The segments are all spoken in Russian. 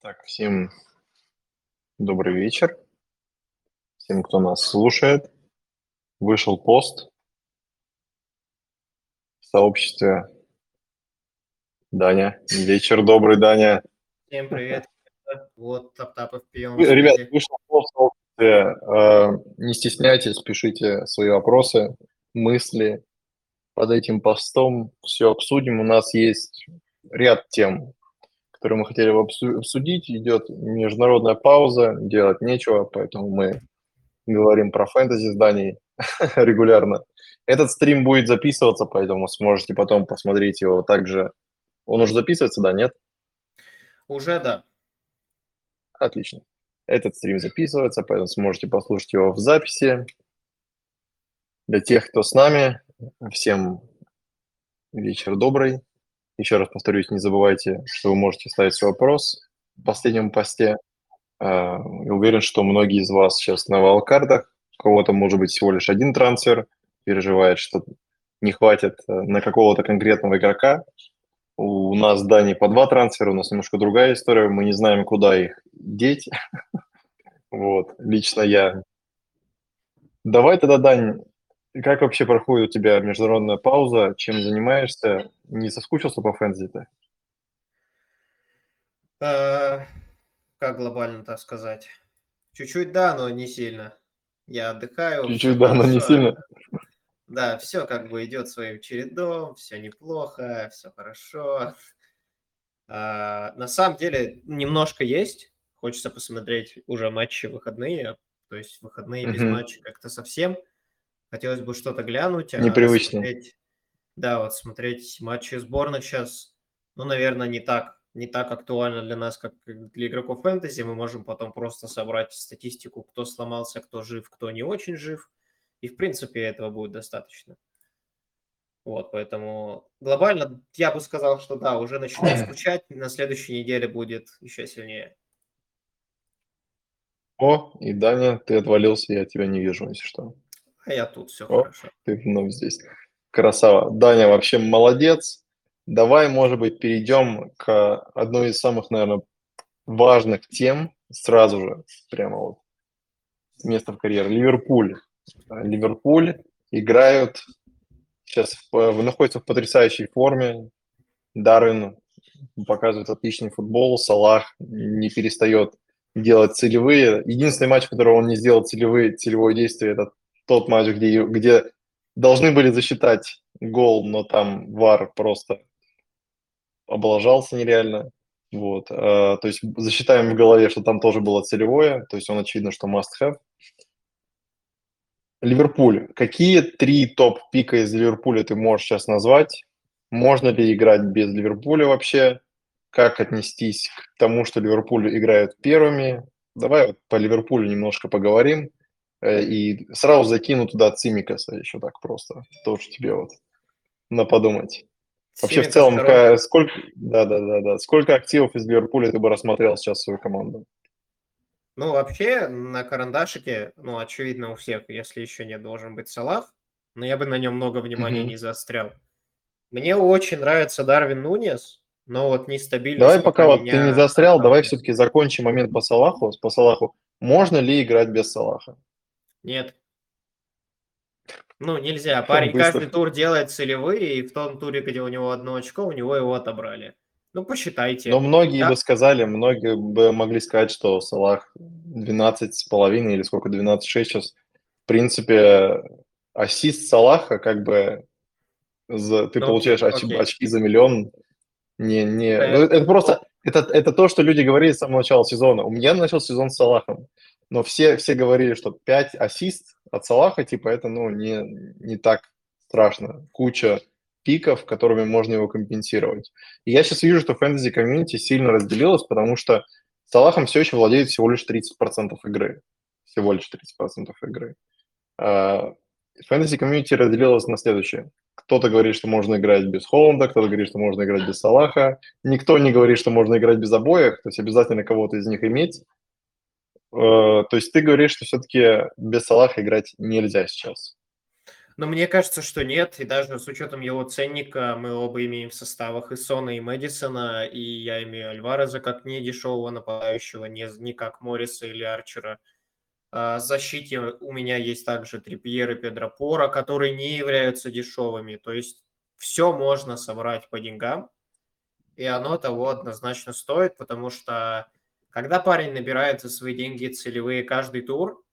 Так, всем добрый вечер. Всем, кто нас слушает. Вышел пост в сообществе. Даня. Вечер добрый, Даня. Всем привет. Вот Таптапов пьем. Ребят, вышел пост в сообществе. Э, не стесняйтесь, пишите свои вопросы, мысли под этим постом. Все обсудим. У нас есть ряд тем, которые мы хотели обсудить. Идет международная пауза, делать нечего, поэтому мы говорим про фэнтези зданий регулярно. Этот стрим будет записываться, поэтому сможете потом посмотреть его также. Он уже записывается, да, нет? Уже, да. Отлично. Этот стрим записывается, поэтому сможете послушать его в записи. Для тех, кто с нами, всем вечер добрый. Еще раз повторюсь, не забывайте, что вы можете ставить свой вопрос в последнем посте. А, я уверен, что многие из вас сейчас на валкардах, у кого-то может быть всего лишь один трансфер, переживает, что не хватит э, на какого-то конкретного игрока. У нас, да, не по два трансфера, у нас немножко другая история, мы не знаем, куда их деть. Вот, лично я. Давай тогда, Дань, как вообще проходит у тебя международная пауза? Чем занимаешься? Не соскучился по фэнтези-то? Э, как глобально так сказать? Чуть-чуть да, но не сильно. Я отдыхаю. Чуть-чуть да, но не сильно. Да, все как бы идет своим чередом, все неплохо, все хорошо. А, на самом деле немножко есть. Хочется посмотреть уже матчи выходные. То есть выходные без матча как-то совсем. Хотелось бы что-то глянуть. А Непривычно. Смотреть, да, вот смотреть матчи сборных сейчас, ну, наверное, не так, не так актуально для нас, как для игроков фэнтези. Мы можем потом просто собрать статистику, кто сломался, кто жив, кто не очень жив. И, в принципе, этого будет достаточно. Вот, поэтому глобально я бы сказал, что да, уже начинаю скучать, на следующей неделе будет еще сильнее. О, и Даня, ты отвалился, я тебя не вижу, если что. А я тут, все О, хорошо. Ты вновь здесь. Красава. Даня вообще молодец. Давай, может быть, перейдем к одной из самых, наверное, важных тем сразу же, прямо вот с места в карьере. Ливерпуль. Ливерпуль играют сейчас в, находится в потрясающей форме. Дарвин показывает отличный футбол. Салах не перестает делать целевые. Единственный матч, в котором он не сделал целевые, целевое действие, это тот матч, где, где должны были засчитать гол, но там ВАР просто облажался нереально. Вот. А, то есть засчитаем в голове, что там тоже было целевое, то есть он очевидно, что must have. Ливерпуль. Какие три топ-пика из Ливерпуля ты можешь сейчас назвать? Можно ли играть без Ливерпуля вообще? Как отнестись к тому, что Ливерпуль играют первыми? Давай вот по Ливерпулю немножко поговорим. Э, и сразу закину туда Цимикаса еще так просто. Тоже тебе вот на подумать. Вообще в целом, как, сколько, да, да, да, да, сколько активов из Ливерпуля ты бы рассмотрел сейчас свою команду? Ну, вообще, на карандашике, ну, очевидно у всех, если еще не должен быть Салах, но я бы на нем много внимания mm-hmm. не заострял. Мне очень нравится Дарвин Нунес, но вот нестабильность... Давай пока, пока вот ты не заострял, давай все-таки закончим момент по Салаху. По Салаху. Можно ли играть без Салаха? Нет. Ну, нельзя. Парень Быстро. каждый тур делает целевые, и в том туре, где у него одно очко, у него его отобрали. Ну, посчитайте. Но многие да? бы сказали, многие бы могли сказать, что Салах 12 с половиной или сколько, 12,6 сейчас. В принципе, ассист Салаха как бы за, ты ну, получаешь оч, очки за миллион. Не, не, ну, это просто, это, это то, что люди говорили с самого начала сезона. У меня начал сезон с Салахом но все, все говорили, что 5 ассист от Салаха, типа, это, ну, не, не так страшно. Куча пиков, которыми можно его компенсировать. И я сейчас вижу, что фэнтези комьюнити сильно разделилось, потому что Салахом все еще владеет всего лишь 30% игры. Всего лишь 30% игры. А, фэнтези комьюнити разделилось на следующее. Кто-то говорит, что можно играть без Холланда, кто-то говорит, что можно играть без Салаха. Никто не говорит, что можно играть без обоих, то есть обязательно кого-то из них иметь. Э, то есть ты говоришь, что все-таки без Салаха играть нельзя сейчас. Но мне кажется, что нет, и даже с учетом его ценника мы оба имеем в составах и Сона, и Мэдисона, и я имею Альвареза как не дешевого нападающего, не, не как Морриса или Арчера. А, защите у меня есть также Трипьер и Педропора, которые не являются дешевыми. То есть все можно собрать по деньгам, и оно того однозначно стоит, потому что когда парень набирает за свои деньги целевые каждый тур,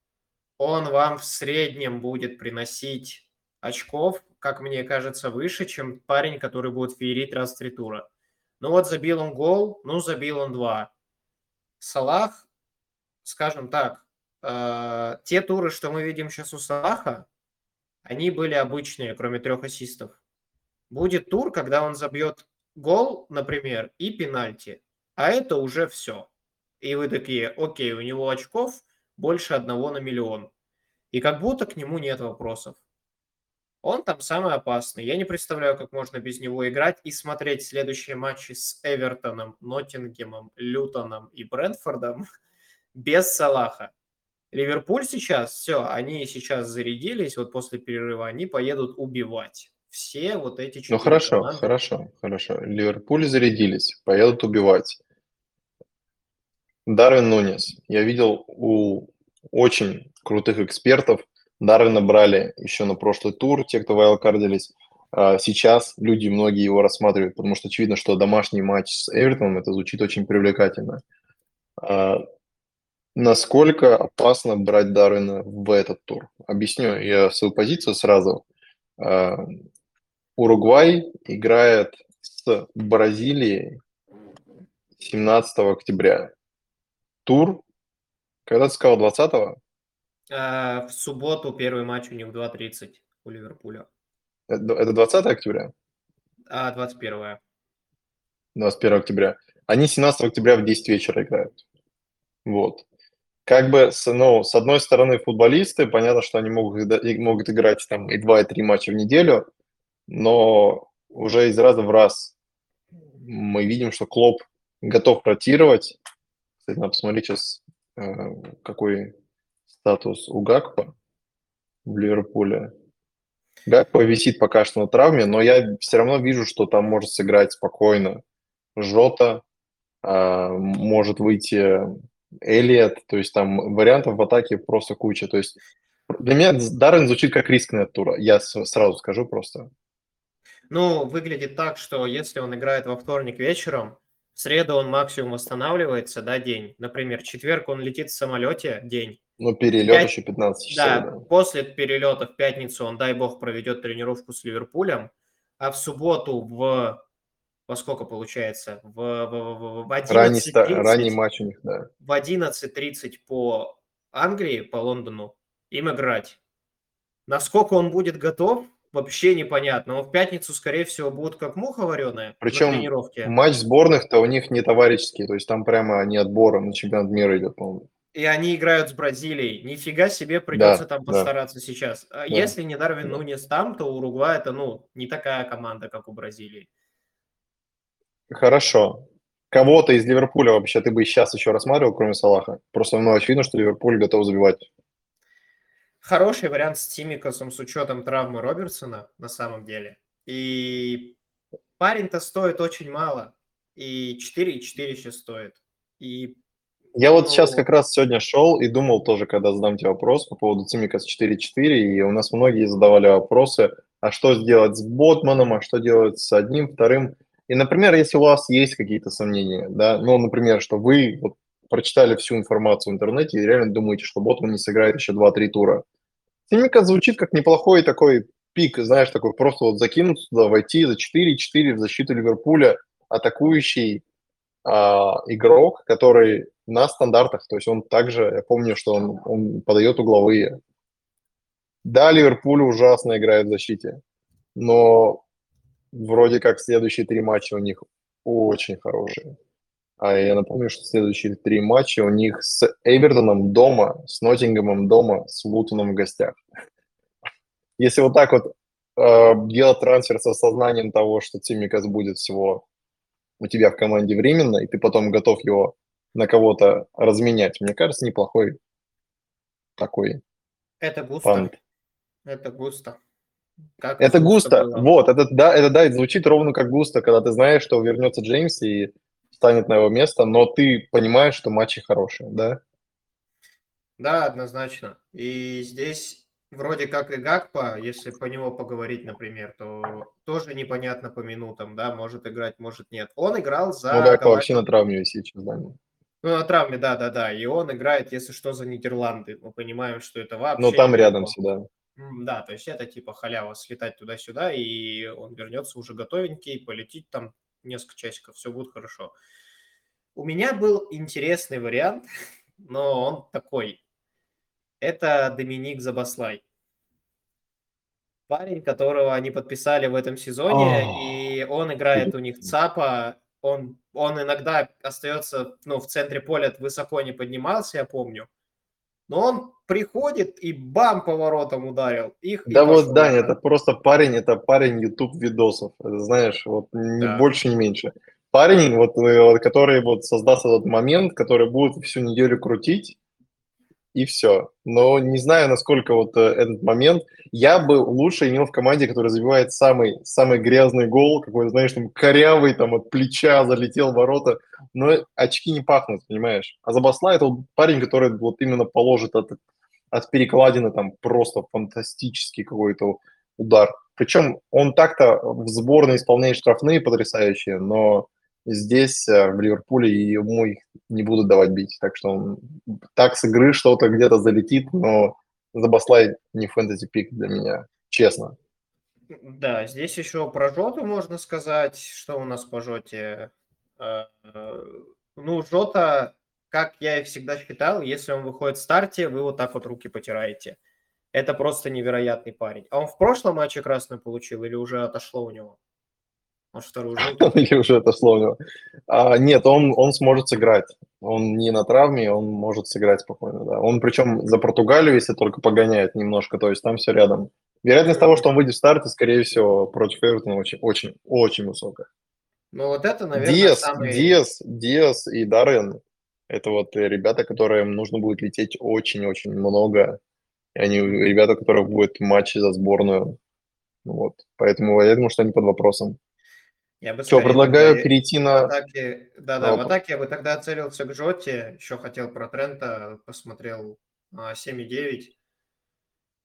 он вам в среднем будет приносить очков, как мне кажется, выше, чем парень, который будет феерить раз в три тура. Ну вот забил он гол, ну забил он два. Салах, скажем так, э, те туры, что мы видим сейчас у Салаха, они были обычные, кроме трех ассистов. Будет тур, когда он забьет гол, например, и пенальти, а это уже все. И вы такие, окей, у него очков больше одного на миллион. И как будто к нему нет вопросов. Он там самый опасный. Я не представляю, как можно без него играть и смотреть следующие матчи с Эвертоном, Ноттингемом, Лютоном и Брентфордом без Салаха. Ливерпуль сейчас, все, они сейчас зарядились, вот после перерыва они поедут убивать. Все вот эти четыре Ну хорошо, команды. хорошо, хорошо. Ливерпуль зарядились, поедут убивать. Дарвин Нунес. Я видел у очень крутых экспертов Дарвина брали еще на прошлый тур, те, кто вайлкардились. А сейчас люди, многие его рассматривают, потому что очевидно, что домашний матч с Эвертоном, это звучит очень привлекательно. Насколько опасно брать Дарвина в этот тур? Объясню я свою позицию сразу. А, Уругвай играет с Бразилией 17 октября. Тур, когда ты сказал, 20 -го? А, в субботу первый матч у них в 2.30 у Ливерпуля. Это, это 20 октября? А, 21. 21 октября. Они 17 октября в 10 вечера играют. Вот. Как бы, ну, с одной стороны, футболисты, понятно, что они могут, могут играть там и 2, и 3 матча в неделю, но уже из раза в раз мы видим, что Клоп готов ротировать. Кстати, надо посмотреть сейчас, э, какой статус у Гакпа в Ливерпуле. Гакпа висит пока что на травме, но я все равно вижу, что там может сыграть спокойно Жота, а, может выйти Элиот, то есть там вариантов в атаке просто куча. То есть для меня Даррен звучит как рискная тура, я сразу скажу просто. Ну, выглядит так, что если он играет во вторник вечером, в среду он максимум восстанавливается, да, день. Например, четверг он летит в самолете, день. Ну, перелет 5... еще 15 часов. Да, да, после перелета в пятницу он, дай бог, проведет тренировку с Ливерпулем, а в субботу в во сколько получается? В, в, в, в 11.30. Ранний, ранний матч у них, да. В 11.30 по Англии, по Лондону, им играть. Насколько он будет готов, вообще непонятно. Он в пятницу, скорее всего, будут как муха вареная Причем на тренировке. матч сборных-то у них не товарищеский, то есть там прямо не отбора на чемпионат мира идет, по-моему и они играют с Бразилией. Нифига себе придется да, там постараться да. сейчас. А да. Если не Дарвин да. Нунес там, то Уругвай это, ну, не такая команда, как у Бразилии. Хорошо. Кого-то из Ливерпуля вообще ты бы сейчас еще рассматривал, кроме Салаха? Просто, ну, очевидно, что Ливерпуль готов забивать. Хороший вариант с Тимикасом с учетом травмы Робертсона, на самом деле. И парень-то стоит очень мало. И 4,4 сейчас стоит. И я вот сейчас как раз сегодня шел и думал тоже, когда задам тебе вопрос по поводу Цимикас 4.4, и у нас многие задавали вопросы, а что сделать с Ботманом, а что делать с одним, вторым. И, например, если у вас есть какие-то сомнения, да, ну, например, что вы вот прочитали всю информацию в интернете и реально думаете, что Ботман не сыграет еще 2-3 тура. Цимикас звучит как неплохой такой пик, знаешь, такой просто вот закинуть туда, войти за 4-4 в защиту Ливерпуля, атакующий э, игрок, который на стандартах. То есть он также, я помню, что он, он подает угловые. Да, Ливерпуль ужасно играет в защите, но вроде как следующие три матча у них очень хорошие. А я напомню, что следующие три матча у них с Эвертоном дома, с Ноттингемом дома, с Лутоном в гостях. Если вот так вот э, делать трансфер со сознанием того, что Тимикас будет всего у тебя в команде временно, и ты потом готов его на кого-то разменять. Мне кажется, неплохой такой Это густо. Пант. Это густо. Как это густо. Было. Вот, это да, это да, это звучит ровно как густо, когда ты знаешь, что вернется Джеймс и станет на его место, но ты понимаешь, что матчи хорошие, да? Да, однозначно. И здесь вроде как и Гакпа, если по него поговорить, например, то тоже непонятно по минутам, да, может играть, может нет. Он играл за... Ну, Гакпа вообще на травме сейчас, да. Ну, на травме, да-да-да. И он играет, если что, за Нидерланды. Мы понимаем, что это вообще... Ну, там рядом всегда. Да, то есть это типа халява, слетать туда-сюда, и он вернется уже готовенький, полетит там несколько часиков, все будет хорошо. У меня был интересный вариант, но он такой. Это Доминик Забаслай. Парень, которого они подписали в этом сезоне, и он играет у них ЦАПа. Он, он иногда остается ну, в центре поля, высоко не поднимался, я помню. Но он приходит и бам поворотом ударил их. Да вот, Даня, это просто парень, это парень YouTube видосов, знаешь, вот не да. больше, не меньше. Парень, вот, э, который вот создаст этот момент, который будет всю неделю крутить, и все. Но не знаю, насколько вот э, этот момент. Я бы лучше имел в команде, который забивает самый, самый грязный гол, какой, знаешь, там корявый, там от плеча залетел в ворота, но очки не пахнут, понимаешь? А Забасла это вот парень, который вот именно положит от, от перекладины там просто фантастический какой-то удар. Причем он так-то в сборной исполняет штрафные потрясающие, но здесь, э, в Ливерпуле, ему их не будут давать бить. Так что так с игры что-то где-то залетит, но Забаслай не фэнтези-пик для меня, честно. Да, здесь еще про Жоту можно сказать. Что у нас по Жоте? Э, ну, Жота, как я и всегда считал, если он выходит в старте, вы вот так вот руки потираете. Это просто невероятный парень. А он в прошлом матче красную получил или уже отошло у него? Может, вторую желтую? Или уже отошло у него. А, нет, он, он сможет сыграть. Он не на травме, он может сыграть спокойно, да. Он причем за Португалию, если только погоняет немножко, то есть там все рядом. Вероятность того, что он выйдет в старт, скорее всего, против Эвертона очень, очень, очень высокая. Ну вот это, наверное, Диас, самый... Диас, Диас и Даррен – это вот ребята, которым нужно будет лететь очень-очень много. И они ребята, у которых будет матчи за сборную. Вот. Поэтому я думаю, что они под вопросом. Я бы Что, предлагаю перейти на... атаке, да, да, в атаке я бы тогда целился к Жоте, еще хотел про Трента, посмотрел 7,9.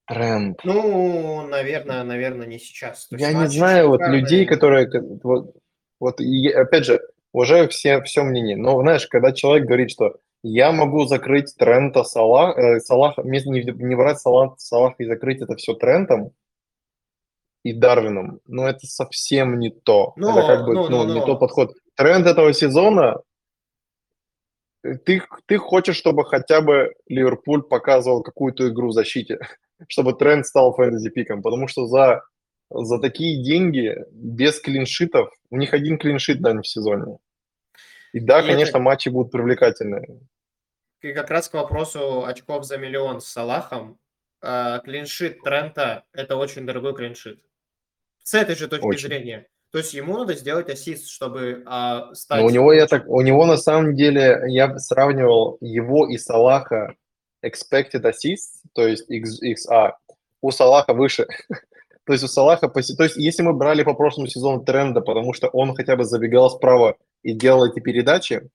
А, Тренд. Ну, наверное, наверное, не сейчас. То я не знаю, вот людей, которые... Вот, вот и, опять же, уважаю все, все мнение, но, знаешь, когда человек говорит, что я могу закрыть Трента Салах, э, Салах не, не брать Салах, Салах и закрыть это все Трентом, и Дарвином, но это совсем не то. Но, это как бы но, ну, но, не но. тот подход. Тренд этого сезона ты, ты хочешь, чтобы хотя бы Ливерпуль показывал какую-то игру в защите, чтобы тренд стал фэнтези-пиком, потому что за, за такие деньги, без клиншитов, у них один клиншит, да, в сезоне. И да, и конечно, это... матчи будут привлекательные. И как раз к вопросу очков за миллион с Салахом, а, клиншит Трента – это очень дорогой клиншит. С этой же точки Очень. зрения. То есть ему надо сделать ассист, чтобы а, стать... Но у него, я так, у него на самом деле, я сравнивал его и Салаха expected assist, то есть XA, у Салаха выше. то есть у Салаха... То есть если мы брали по прошлому сезону тренда, потому что он хотя бы забегал справа и делал эти передачи,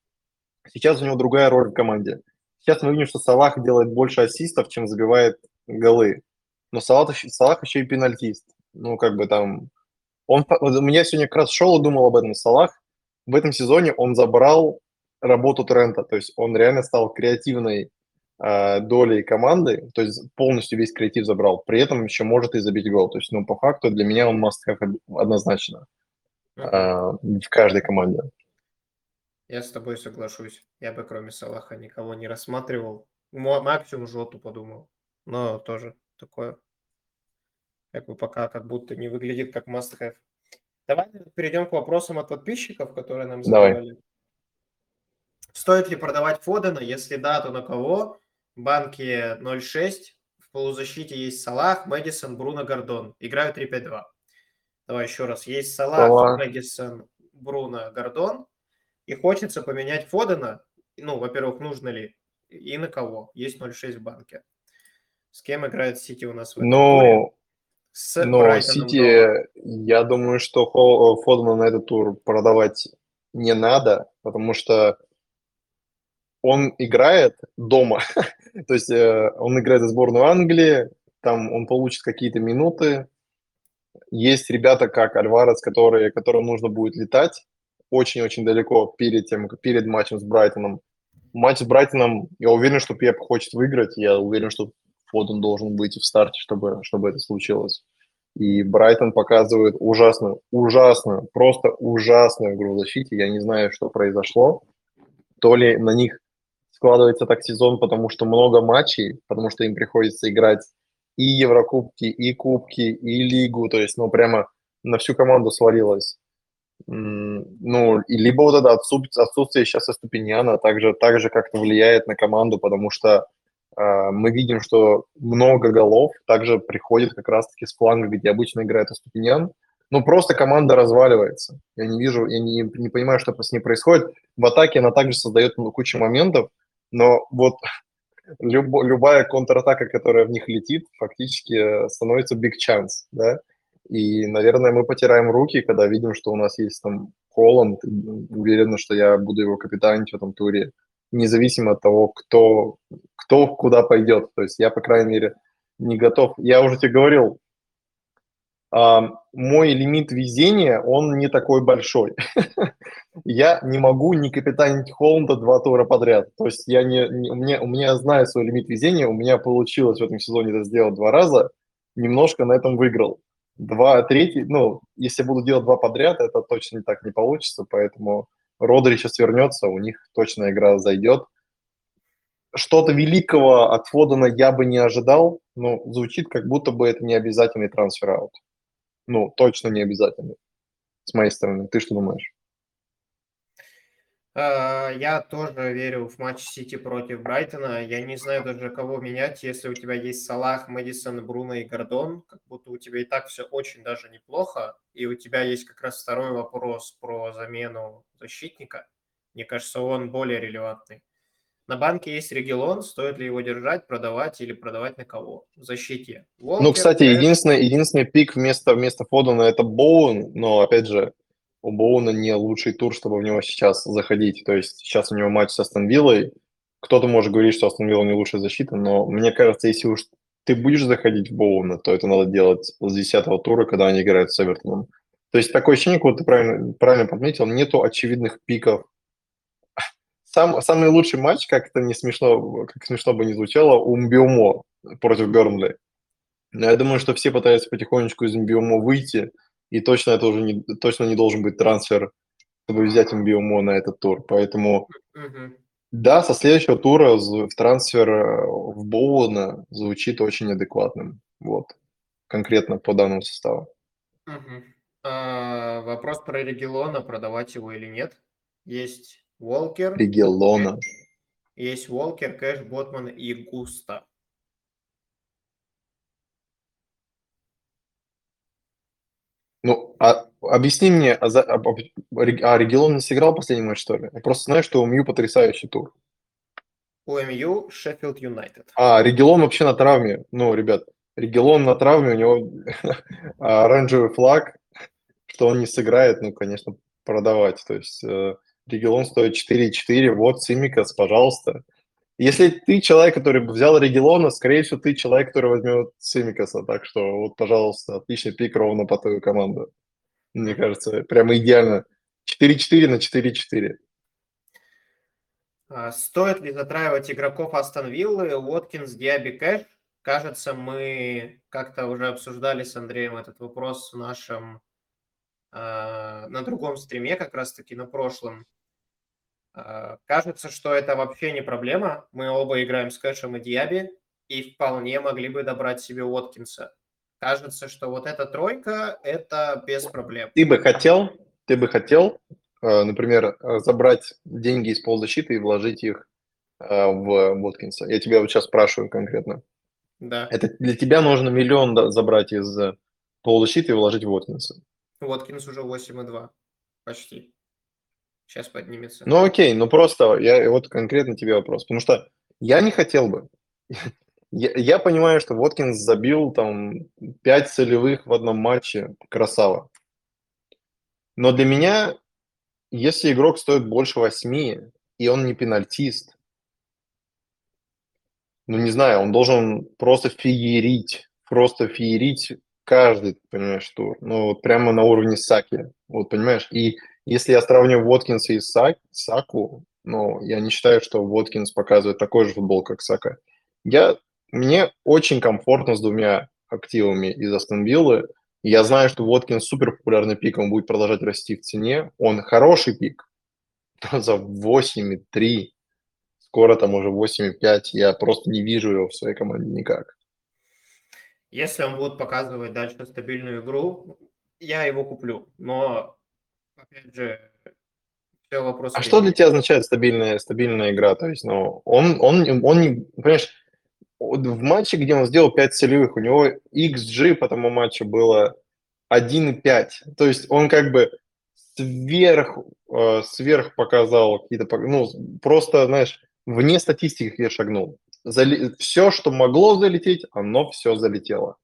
сейчас у него другая роль в команде. Сейчас мы видим, что Салах делает больше ассистов, чем забивает голы. Но Салах, Салах еще и пенальтист ну, как бы там... Он, у меня сегодня как раз шел и думал об этом Салах. В этом сезоне он забрал работу Трента, то есть он реально стал креативной э, долей команды, то есть полностью весь креатив забрал, при этом еще может и забить гол. То есть, ну, по факту для меня он must have однозначно э, в каждой команде. Я с тобой соглашусь. Я бы кроме Салаха никого не рассматривал. Максимум Жоту подумал. Но тоже такое как бы пока как будто не выглядит как must-have. Давай перейдем к вопросам от подписчиков, которые нам задавали. Давай. Стоит ли продавать Фодена? Если да, то на кого? В банке 0.6. В полузащите есть Салах, Мэдисон, Бруно, Гордон. Играю 3-5-2. Давай еще раз. Есть Салах, Салах. Мэдисон, Бруно, Гордон. И хочется поменять Фодена. Ну, во-первых, нужно ли и на кого? Есть 0.6 в банке. С кем играет Сити у нас в этом Ну, С Но Сити, я думаю, что Фодмана на этот тур продавать не надо, потому что он играет дома. То есть э, он играет за сборную Англии, там он получит какие-то минуты. Есть ребята, как Альварес, которые, которым нужно будет летать очень-очень далеко перед, тем, перед матчем с Брайтоном. Матч с Брайтоном, я уверен, что Пеп хочет выиграть. Я уверен, что Фоден должен быть в старте, чтобы, чтобы это случилось. И Брайтон показывает ужасную, ужасную, просто ужасную игру в защите. Я не знаю, что произошло. То ли на них складывается так сезон, потому что много матчей, потому что им приходится играть и Еврокубки, и Кубки, и Лигу, то есть, ну, прямо на всю команду свалилось. Ну, и либо вот это отсутствие, отсутствие сейчас Ступиньяна также, также как-то влияет на команду, потому что мы видим, что много голов также приходит как раз-таки с фланга, где обычно играет Ступиньян, ну, просто команда разваливается. Я не вижу, я не, не понимаю, что с ней происходит. В атаке она также создает кучу моментов, но вот люб, любая контратака, которая в них летит, фактически становится big chance, да, и, наверное, мы потираем руки, когда видим, что у нас есть там Холланд, уверен, что я буду его капитанить в этом туре, независимо от того, кто, кто куда пойдет. То есть я, по крайней мере, не готов. Я уже тебе говорил, а, мой лимит везения, он не такой большой. я не могу не капитанить Холланда два тура подряд. То есть я не, не у, меня, у меня знаю свой лимит везения, у меня получилось в этом сезоне это сделать два раза, немножко на этом выиграл. Два, третий, ну, если буду делать два подряд, это точно так не получится, поэтому Родри сейчас вернется, у них точно игра зайдет. Что-то великого от Фодена я бы не ожидал, но звучит, как будто бы это не обязательный трансфер-аут. Ну, точно не обязательный, с моей стороны. Ты что думаешь? А, я тоже верю в матч Сити против Брайтона. Я не знаю даже, кого менять, если у тебя есть Салах, Мэдисон, Бруно и Гордон. Как будто у тебя и так все очень даже неплохо. И у тебя есть как раз второй вопрос про замену защитника. Мне кажется, он более релевантный. На банке есть Регелон, стоит ли его держать, продавать или продавать на кого? В защите. Волкер, ну, кстати, единственный, единственный пик вместо, вместо Фодена это Боун, но, опять же, у Боуна не лучший тур, чтобы в него сейчас заходить. То есть сейчас у него матч с Астон Виллой. Кто-то может говорить, что Астон Вилла не лучшая защита, но мне кажется, если уж ты будешь заходить в Боуна, то это надо делать с 10 тура, когда они играют с Эвертоном. То есть такое ощущение, как ты правильно, правильно подметил, нету очевидных пиков. Сам, самый лучший матч, как это не смешно, как смешно бы не звучало, у Мбиумо против Бернли. Но я думаю, что все пытаются потихонечку из Мбиумо выйти – и точно это уже не, точно не должен быть трансфер, чтобы взять Мбиомо на этот тур. Поэтому, mm-hmm. да, со следующего тура в трансфер э, в Боуна звучит очень адекватным. Вот, конкретно по данному составу. Mm-hmm. А, вопрос про Регелона, продавать его или нет. Есть Волкер. Регелона. Есть Волкер, Кэш, Ботман и Густа. Ну, а объясни мне, а, за, а, а Регион не сыграл последний матч, что ли? Я просто знаю, что у МЮ потрясающий тур. У МЮ Шеффилд Юнайтед. А, Регелон вообще на травме. Ну, ребят, Регелон на травме, у него оранжевый флаг, что он не сыграет, ну, конечно, продавать. То есть э, Регелон стоит 4,4, вот Симикас, пожалуйста. Если ты человек, который взял Регелона, скорее всего, ты человек, который возьмет Семикаса. Так что вот, пожалуйста, отличный пик ровно по твою команду. Мне кажется, прямо идеально. 4-4 на 4-4. А стоит ли затраивать игроков Астон Виллы, Уоткинс, Диаби Кэш? Кажется, мы как-то уже обсуждали с Андреем этот вопрос в нашем э, на другом стриме, как раз-таки на прошлом. А, кажется, что это вообще не проблема. Мы оба играем с Кэшем и Диаби и вполне могли бы добрать себе Уоткинса. Кажется, что вот эта тройка – это без проблем. Ты бы хотел, ты бы хотел, э, например, э, забрать деньги из полузащиты и вложить их э, в Уоткинса? Я тебя вот сейчас спрашиваю конкретно. Да. Это для тебя нужно миллион забрать из полузащиты и вложить в Уоткинса? Уоткинс уже 8,2 почти. Сейчас поднимется. Ну окей, ну просто я вот конкретно тебе вопрос. Потому что я не хотел бы. Я, я понимаю, что Воткинс забил там 5 целевых в одном матче. Красава. Но для меня, если игрок стоит больше 8, и он не пенальтист, ну, не знаю, он должен просто феерить, просто феерить каждый, понимаешь, тур. Ну, вот прямо на уровне Саки. Вот, понимаешь? И если я сравню Воткинса и Сак, Саку, ну, я не считаю, что Воткинс показывает такой же футбол, как Сака. Я, мне очень комфортно с двумя активами из Астон Виллы. Я знаю, что Воткинс супер популярный пик, он будет продолжать расти в цене. Он хороший пик, за 8,3 скоро там уже 8,5. Я просто не вижу его в своей команде никак. Если он будет показывать дальше стабильную игру, я его куплю. Но, опять же, все вопрос. А что для тебя означает стабильная, стабильная игра? То есть, ну, он, он, он понимаешь, в матче, где он сделал 5 целевых, у него XG по тому матчу было 1,5. То есть он как бы сверх, э, сверх показал какие-то, ну, просто, знаешь, вне статистики я шагнул. Зали... Все, что могло залететь, оно все залетело.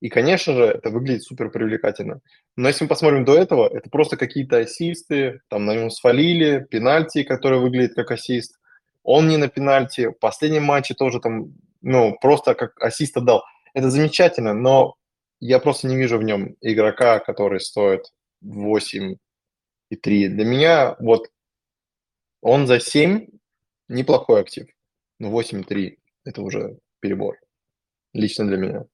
И, конечно же, это выглядит супер привлекательно. Но если мы посмотрим до этого, это просто какие-то ассисты, там на нем свалили, пенальти, который выглядит как ассист. Он не на пенальти. В последнем матче тоже там, ну, просто как ассист отдал. Это замечательно, но я просто не вижу в нем игрока, который стоит 8 и 3. Для меня вот он за 7 неплохой актив. Но 8-3 – это уже перебор. Лично для меня.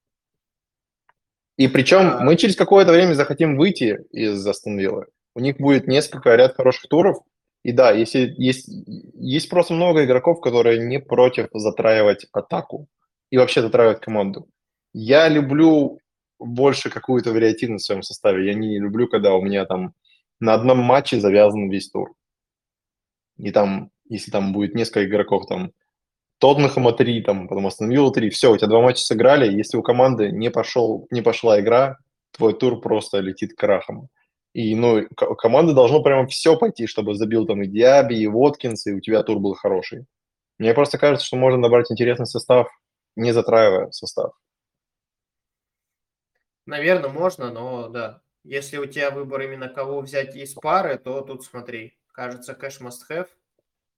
И причем а... мы через какое-то время захотим выйти из Астон Виллы. У них будет несколько ряд хороших туров. И да, если есть, есть просто много игроков, которые не против затраивать атаку и вообще затраивать команду. Я люблю больше какую-то вариативность в своем составе. Я не люблю, когда у меня там на одном матче завязан весь тур. И там если там будет несколько игроков, там, Тоттенхэма 3, там, потом остановил 3, все, у тебя два матча сыграли, если у команды не, пошел, не пошла игра, твой тур просто летит крахом. И, ну, команды должно прямо все пойти, чтобы забил там и Диаби, и Воткинс, и у тебя тур был хороший. Мне просто кажется, что можно набрать интересный состав, не затраивая состав. Наверное, можно, но да. Если у тебя выбор именно кого взять из пары, то тут смотри. Кажется, кэш must have –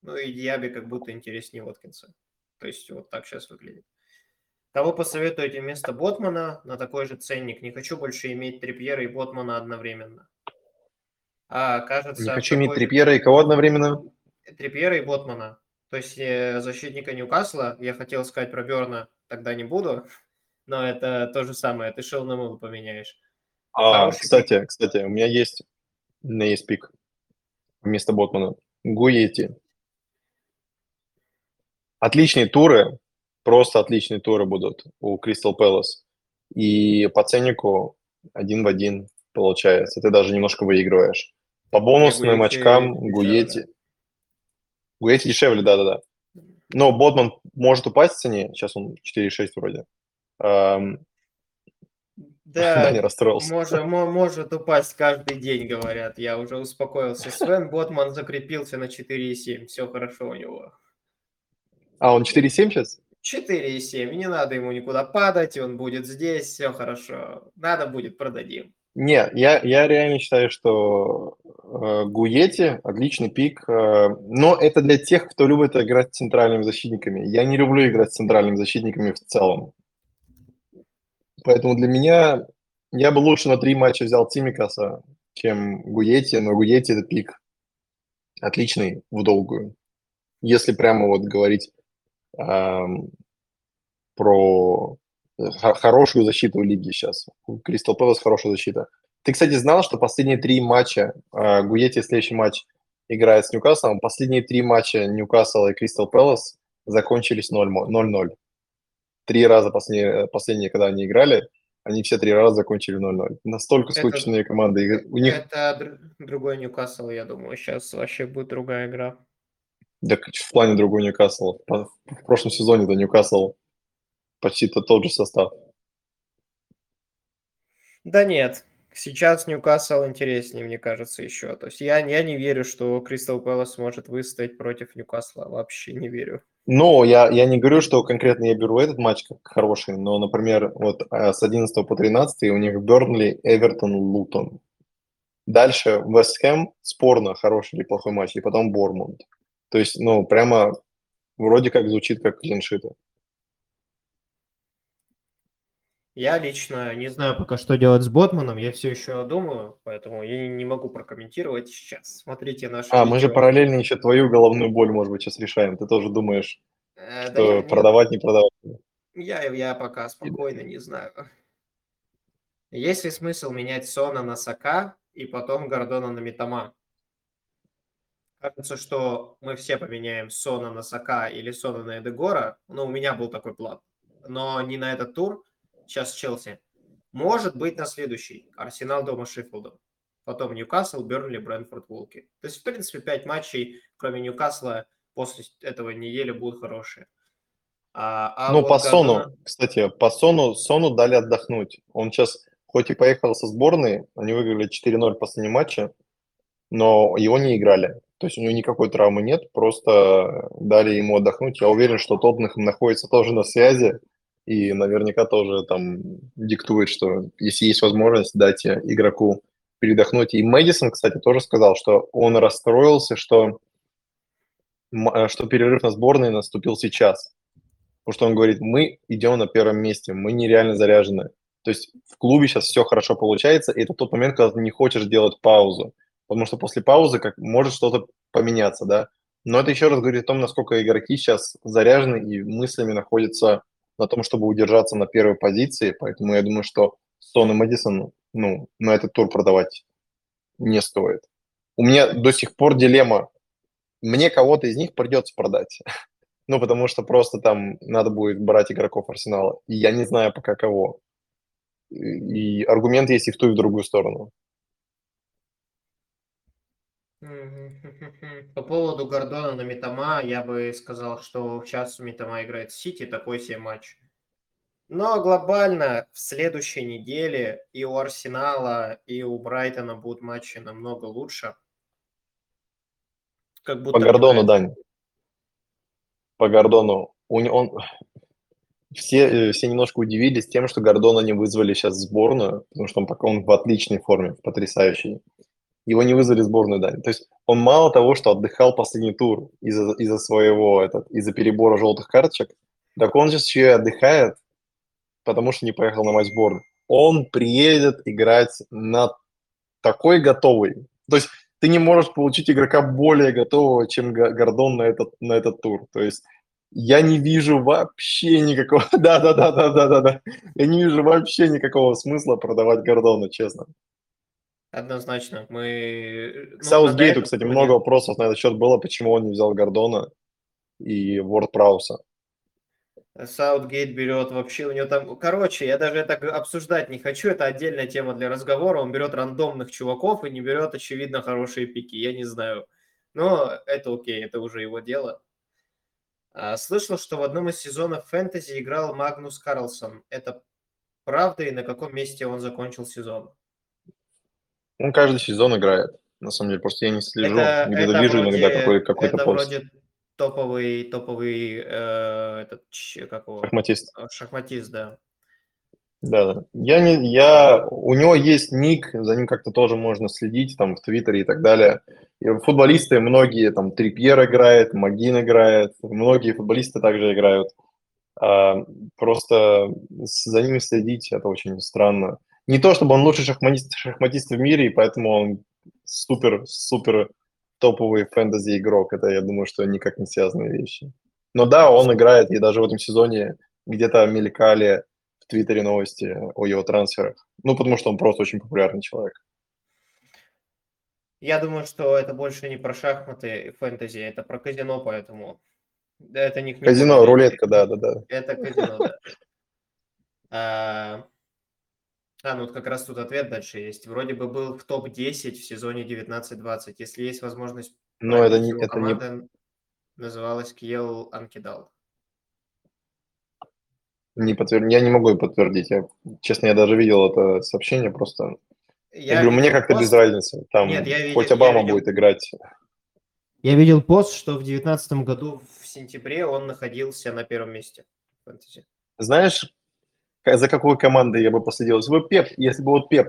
ну и Диаби как будто интереснее Воткинса. То есть вот так сейчас выглядит. Кого посоветуете вместо Ботмана на такой же ценник? Не хочу больше иметь Трипьера и Ботмана одновременно. А, кажется... Не хочу иметь Трипьера и кого одновременно? Трипьера и Ботмана. То есть э, защитника Ньюкасла, я хотел сказать про Берна, тогда не буду, но это то же самое, ты шел на мыло поменяешь. А, кстати, пик. кстати, у меня есть, у меня есть пик вместо Ботмана. Гуети. Отличные туры, просто отличные туры будут у Crystal Palace. И по ценнику один в один получается. Ты даже немножко выигрываешь. По бонусным очкам Гуети. Гуети дешевле, да-да-да. Но Бодман может упасть в цене. Сейчас он 4,6 вроде. Эм... Да, да, не расстроился. Может, может упасть каждый день, говорят. Я уже успокоился. Свен Ботман закрепился на 4,7. Все хорошо у него. А он 4,7 сейчас? 4,7. Не надо ему никуда падать, он будет здесь, все хорошо. Надо будет, продадим. Не, я, я реально считаю, что э, Гуети отличный пик, э, но это для тех, кто любит играть с центральными защитниками. Я не люблю играть с центральными защитниками в целом. Поэтому для меня я бы лучше на три матча взял Тимикаса, чем Гуети, но Гуети это пик отличный в долгую. Если прямо вот говорить про хорошую защиту лиги сейчас. Кристал Пэлас хорошая защита. Ты, кстати, знал, что последние три матча, э, Гуети следующий матч играет с Ньюкаслом, последние три матча Ньюкасл и Кристал Пэлас закончились 0-0. Три раза последние, последние, когда они играли, они все три раза закончили 0-0. Настолько это, скучные команды. У них... Это другой Ньюкасл, я думаю. Сейчас вообще будет другая игра. Да в плане другой Ньюкасл. В прошлом сезоне-то Ньюкасл почти -то тот же состав. Да нет, сейчас Ньюкасл интереснее, мне кажется, еще. То есть я, я не верю, что Кристал Пэлас сможет выстоять против Ньюкасла. Вообще не верю. Ну, я, я не говорю, что конкретно я беру этот матч как хороший, но, например, вот э, с 11 по 13 у них Бернли, Эвертон, Лутон. Дальше Вест Хэм, спорно, хороший или плохой матч, и потом Бормунд. То есть, ну, прямо вроде как звучит как клиншиты. Я лично не знаю пока, что делать с Ботманом, я все еще думаю, поэтому я не могу прокомментировать сейчас. Смотрите наши А, видео. мы же параллельно еще твою головную боль, может быть, сейчас решаем. Ты тоже думаешь, э, что да я, продавать, не продавать? Я, я пока спокойно не знаю. Есть ли смысл менять Сона на Сака и потом Гордона на Метама? Кажется, что мы все поменяем Сона на Сака или Сона на Эдегора. Ну, у меня был такой план. Но не на этот тур, сейчас Челси. Может быть на следующий. Арсенал дома с. Потом Ньюкасл, Бернли, Брэнфорд, Волки. То есть, в принципе, пять матчей, кроме Ньюкасла, после этого недели будут хорошие. А, а ну, вот по Сону, кстати, по Сону, Сону дали отдохнуть. Он сейчас, хоть и поехал со сборной, они выиграли 4-0 в последнем матче, но его не играли. То есть у него никакой травмы нет, просто дали ему отдохнуть. Я уверен, что Тоттенхэм находится тоже на связи, и наверняка тоже там диктует, что если есть возможность, дать игроку передохнуть. И Мэдисон, кстати, тоже сказал, что он расстроился, что, э, что перерыв на сборной наступил сейчас. Потому что он говорит, мы идем на первом месте, мы нереально заряжены. То есть в клубе сейчас все хорошо получается, и это тот момент, когда ты не хочешь делать паузу. Потому что после паузы как может что-то поменяться, да. Но это еще раз говорит о том, насколько игроки сейчас заряжены и мыслями находятся на том, чтобы удержаться на первой позиции, поэтому я думаю, что Сон и Мэдисон, ну, на этот тур продавать не стоит. У меня до сих пор дилемма. Мне кого-то из них придется продать. ну, потому что просто там надо будет брать игроков Арсенала. И я не знаю пока кого. И аргумент есть и в ту, и в другую сторону. По поводу Гордона на Метама, я бы сказал, что сейчас Метама играет в Сити, такой себе матч. Но глобально в следующей неделе и у Арсенала, и у Брайтона будут матчи намного лучше. Как будто По Гордону, Дань. По Гордону. Он, все, э, все немножко удивились тем, что Гордона не вызвали сейчас в сборную, потому что он пока он в отличной форме, в потрясающей его не вызвали в сборную Дани. То есть он мало того, что отдыхал последний тур из-за из своего, этот, из-за перебора желтых карточек, так он сейчас еще и отдыхает, потому что не поехал на матч сборной. Он приедет играть на такой готовый. То есть ты не можешь получить игрока более готового, чем Гордон на этот, на этот тур. То есть я не вижу вообще никакого... Да-да-да-да-да-да. Я не вижу вообще никакого смысла продавать Гордона, честно. Однозначно. Мы... К ну, Саутгейту, кстати, будет... много вопросов на этот счет было, почему он не взял Гордона и Ворд Прауса. Саутгейт берет вообще, у него там, короче, я даже это обсуждать не хочу, это отдельная тема для разговора, он берет рандомных чуваков и не берет, очевидно, хорошие пики, я не знаю, но это окей, это уже его дело. А, слышал, что в одном из сезонов фэнтези играл Магнус Карлсон, это правда и на каком месте он закончил сезон? Он каждый сезон играет. На самом деле, просто я не слежу. Это, Где-то это вижу вроде, иногда какой, какой-то это пост. вроде топовый, топовый э, этот, как его? Шахматист. А, шахматист, да. Да, да. Я не, я, у него есть ник, за ним как-то тоже можно следить, там, в Твиттере и так далее. И футболисты, многие, там, Трипьер играет, Магин играет, многие футболисты также играют. А, просто за ними следить, это очень странно не то, чтобы он лучший шахматист, шахматист в мире, и поэтому он супер-супер топовый фэнтези игрок. Это, я думаю, что никак не связанные вещи. Но да, он играет, и даже в этом сезоне где-то мелькали в Твиттере новости о его трансферах. Ну, потому что он просто очень популярный человек. Я думаю, что это больше не про шахматы и фэнтези, это про казино, поэтому... Да, это не Казино, рулетка, да, да, да. Это казино, да. А, а, ну вот как раз тут ответ дальше есть. Вроде бы был в топ-10 в сезоне 19-20. Если есть возможность... Но это не... Это команда не... называлась Киел Анкидал. Не подтвер... Я не могу подтвердить. Я, честно, я даже видел это сообщение, просто... Я, я говорю, мне как-то пост... без разницы. Там Нет, я видел, хоть Обама видел... будет играть. Я видел пост, что в 2019 году в сентябре он находился на первом месте в фэнтези. Знаешь, за какой командой я бы последил? Если бы Пеп, если бы вот Пеп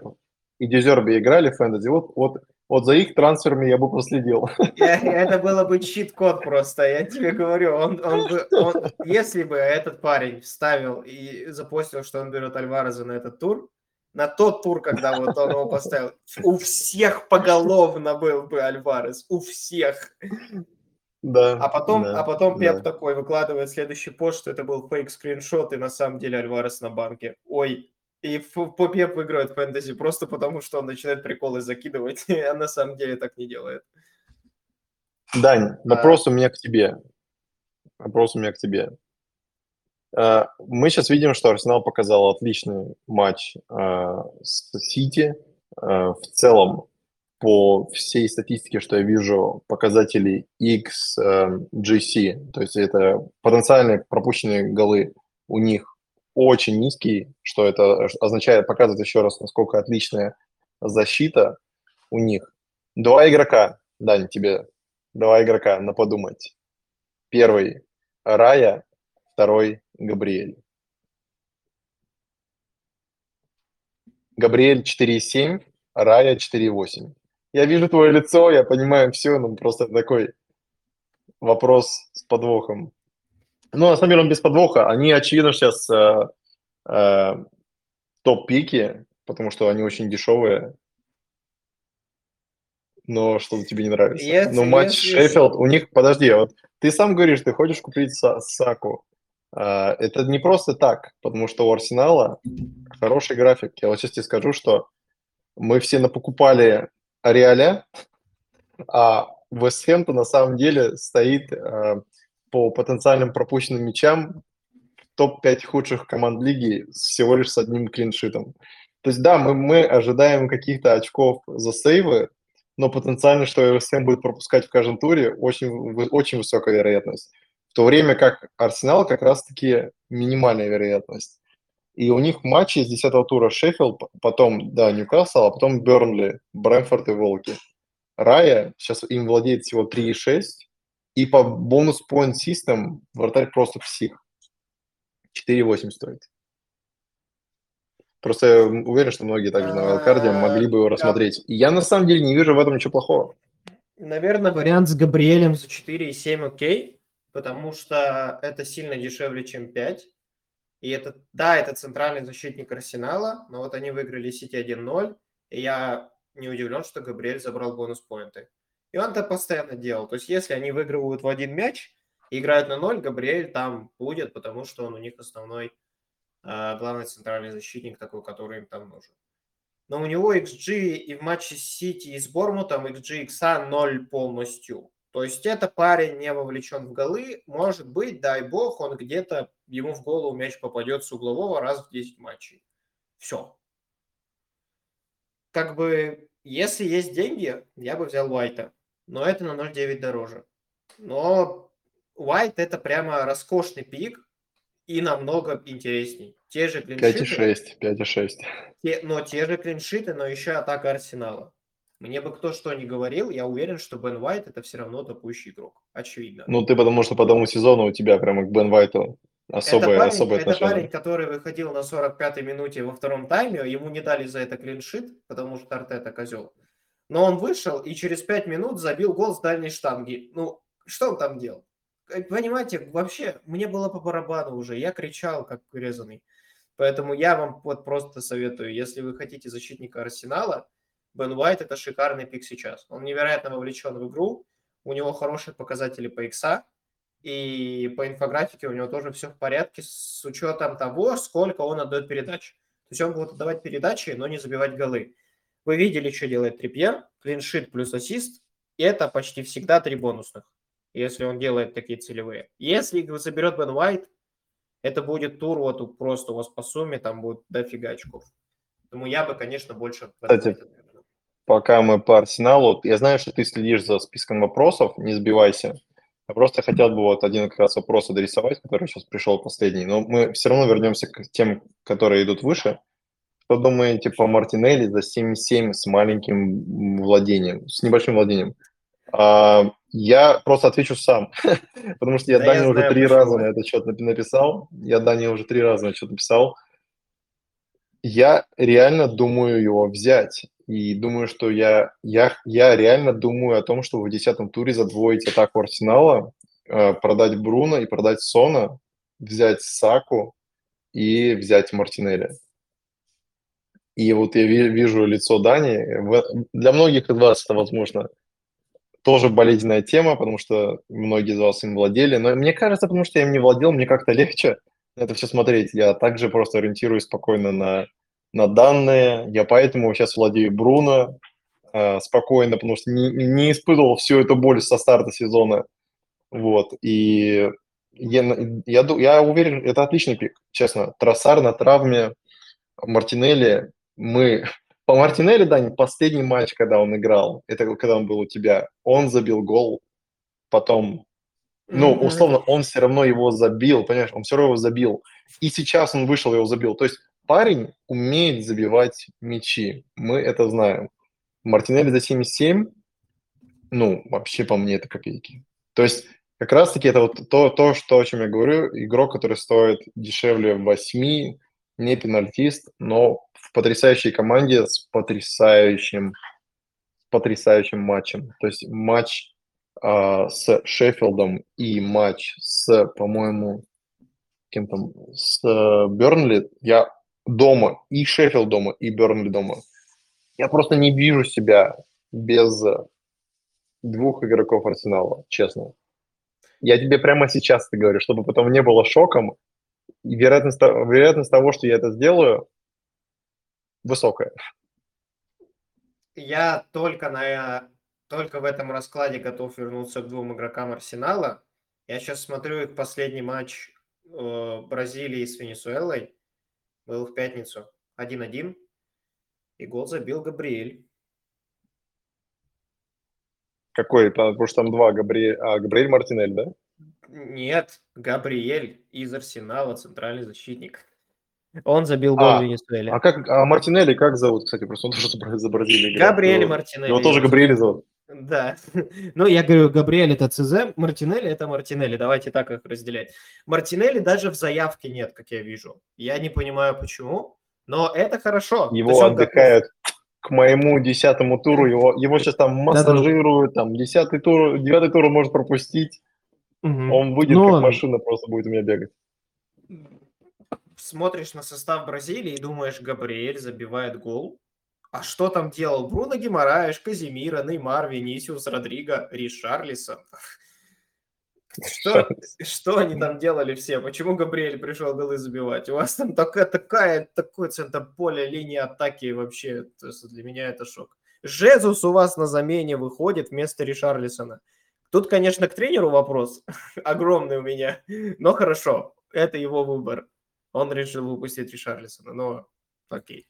и Дезерби играли в фэнтези, вот, вот, вот за их трансферами я бы последил. Это было бы чит-код просто, я тебе говорю. Он, он бы, он, если бы этот парень вставил и запостил, что он берет Альвареза на этот тур, на тот тур, когда вот он его поставил, у всех поголовно был бы Альварес, у всех. Да. А потом, да, а потом Пеп да. такой выкладывает следующий пост, что это был фейк скриншот, и на самом деле Альварес на банке. Ой, и по Пеп выиграет фэнтези просто потому, что он начинает приколы закидывать, а на самом деле так не делает. Дань, А. вопрос у меня к тебе. Вопрос у меня к тебе. А, Мы сейчас видим, что Арсенал показал отличный матч а, с Сити. А, В целом, по всей статистике, что я вижу, показатели X, эм, то есть это потенциальные пропущенные голы у них очень низкие, что это означает, показывает еще раз, насколько отличная защита у них. Два игрока, Дань, тебе два игрока на подумать. Первый – Рая, второй – Габриэль. Габриэль 4,7, Рая 4,8. Я вижу твое лицо, я понимаю все, ну просто такой вопрос с подвохом. Ну, на самом деле он без подвоха. Они, очевидно, сейчас э, э, топ-пики, потому что они очень дешевые. Но что тебе не нравится? Если- ну, матч если- Шеффилд, у них, подожди, вот ты сам говоришь, ты хочешь купить Са- Саку. А, это не просто так, потому что у Арсенала хороший график. Я вот сейчас тебе скажу, что мы все напокупали Ариаля, а Вестхэм-то на самом деле стоит э, по потенциальным пропущенным мячам в топ-5 худших команд лиги всего лишь с одним клиншитом. То есть да, мы, мы ожидаем каких-то очков за сейвы, но потенциально, что Вестхэм будет пропускать в каждом туре, очень, очень высокая вероятность. В то время как Арсенал как раз-таки минимальная вероятность. И у них матчи с 10 тура Шеффилд, потом, да, Ньюкасл, а потом Бернли, Брэнфорд и Волки. Рая сейчас им владеет всего 3,6, и по бонус point system вратарь просто псих. 4,8 стоит. Просто я уверен, что многие также на Вайлдкарде могли бы его А, рассмотреть. И я на самом деле не вижу в этом ничего плохого. Наверное, вариант с Габриэлем за 4,7 окей, потому что это сильно дешевле, чем 5. И это, да, это центральный защитник Арсенала, но вот они выиграли Сити 1-0, и я не удивлен, что Габриэль забрал бонус-поинты. И он это постоянно делал. То есть, если они выигрывают в один мяч и играют на 0, Габриэль там будет, потому что он у них основной, э, главный центральный защитник такой, который им там нужен. Но у него XG и в матче с Сити и с Бормутом XG икса 0 полностью. То есть это парень не вовлечен в голы. Может быть, дай бог, он где-то, ему в голову мяч попадет с углового раз в 10 матчей. Все. Как бы, если есть деньги, я бы взял Уайта. Но это на 0,9 дороже. Но Уайт это прямо роскошный пик и намного интересней. Те же клиншиты. 5,6, 5,6. Те- но те же клиншиты, но еще атака Арсенала. Мне бы кто что ни говорил, я уверен, что Бен Уайт это все равно топущий игрок. Очевидно. Ну, ты потому что по тому сезону у тебя прямо к Бен Вайту особое, это парень, особое это отношение. парень, который выходил на 45-й минуте во втором тайме, ему не дали за это клиншит, потому что Артета козел. Но он вышел и через 5 минут забил гол с дальней штанги. Ну, что он там делал? Э, Понимаете, вообще, мне было по барабану уже, я кричал, как резанный. Поэтому я вам вот просто советую, если вы хотите защитника Арсенала, Бен Уайт это шикарный пик сейчас. Он невероятно вовлечен в игру, у него хорошие показатели по икса, и по инфографике у него тоже все в порядке с учетом того, сколько он отдает передач. То есть он будет отдавать передачи, но не забивать голы. Вы видели, что делает Трипьер, клиншит плюс ассист, и это почти всегда три бонусных, если он делает такие целевые. Если заберет Бен Уайт, это будет тур вот у- просто у вас по сумме, там будет дофига очков. Поэтому я бы, конечно, больше... Кстати. Пока мы по Арсеналу, я знаю, что ты следишь за списком вопросов, не сбивайся. Я просто хотел бы вот один как раз вопрос адресовать, который сейчас пришел последний, но мы все равно вернемся к тем, которые идут выше. Что думаете по Мартинелли за 7,7 с маленьким владением, с небольшим владением? А, я просто отвечу сам, потому что я да Дане уже три раза на этот счет написал. Я Дане уже три раза на счет написал. Я реально думаю его взять. И думаю, что я, я, я реально думаю о том, что в десятом туре задвоить атаку Арсенала, э, продать Бруно и продать Сона, взять Саку и взять Мартинелли. И вот я вижу лицо Дани. Для многих из вас это, возможно, тоже болезненная тема, потому что многие из вас им владели. Но мне кажется, потому что я им не владел, мне как-то легче это все смотреть. Я также просто ориентируюсь спокойно на, на данные. Я поэтому сейчас владею Бруно э, спокойно, потому что не, не испытывал всю эту боль со старта сезона. Вот. И я, я, я уверен, это отличный пик, честно. Троссар на травме, Мартинелли. Мы по Мартинелли, Дани, последний матч, когда он играл, это когда он был у тебя, он забил гол, потом, ну, условно, он все равно его забил, понимаешь, он все равно его забил. И сейчас он вышел его забил. То есть парень умеет забивать мячи, мы это знаем. Мартинелли за 77, ну, вообще по мне это копейки. То есть как раз-таки это вот то, то, что, о чем я говорю, игрок, который стоит дешевле 8, не пенальтист, но в потрясающей команде с потрясающим, потрясающим матчем. То есть матч э, с Шеффилдом и матч с, по-моему, кем там, с э, Бернли, я дома, и Шеффилд дома, и Бернли дома. Я просто не вижу себя без двух игроков Арсенала, честно. Я тебе прямо сейчас это говорю, чтобы потом не было шоком. И вероятность, вероятность того, что я это сделаю, высокая. Я только, на, только в этом раскладе готов вернуться к двум игрокам Арсенала. Я сейчас смотрю их последний матч э, Бразилии с Венесуэлой. Был в пятницу 1-1. И гол забил Габриэль. Какой? Потому что там два Габриэль, а, Габриэль Мартинель, да? Нет, Габриэль из Арсенала, центральный защитник. Он забил гол а, в Венесуэле. А как а Мартинелли как зовут, кстати, просто он тоже за Бразилию играет. Габриэль но... Мартинелли. Его тоже Габриэль зовут. Да. Ну, я говорю, Габриэль это ЦЗ, Мартинелли это Мартинелли. Давайте так их разделять. Мартинелли даже в заявке нет, как я вижу. Я не понимаю, почему, но это хорошо. Его отдыхают к моему десятому туру. Его, его сейчас там массажируют, там десятый тур, девятый тур может пропустить. Угу. Он выйдет, но... как машина просто будет у меня бегать смотришь на состав Бразилии и думаешь, Габриэль забивает гол. А что там делал Бруно Гимараеш, Казимира, Неймар, Венисиус, Родриго, Ришарлисон? Что, что они там делали все? Почему Габриэль пришел голы забивать? У вас там такая, такая, такой центр поля, линия атаки вообще. То есть для меня это шок. Жезус у вас на замене выходит вместо Ришарлисона. Тут, конечно, к тренеру вопрос огромный у меня, но хорошо, это его выбор. Он решил выпустить Ришарлисона, но окей.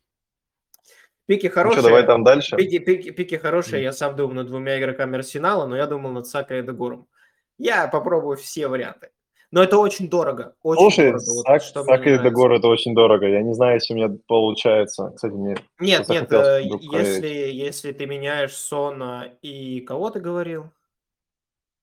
Пики хорошие. Ну что, давай там дальше. Пики, пики, пики хорошие. Mm. Я сам думал над двумя игроками Арсенала, но я думал над Сака и Дегором. Я попробую все варианты. Но это очень дорого. Очень Слушай, дорого. Сак, вот, что Сак и Дегор это очень дорого. Я не знаю, если у меня получается. Кстати, мне Нет, нет, э, если, если ты меняешь Сона и кого ты говорил?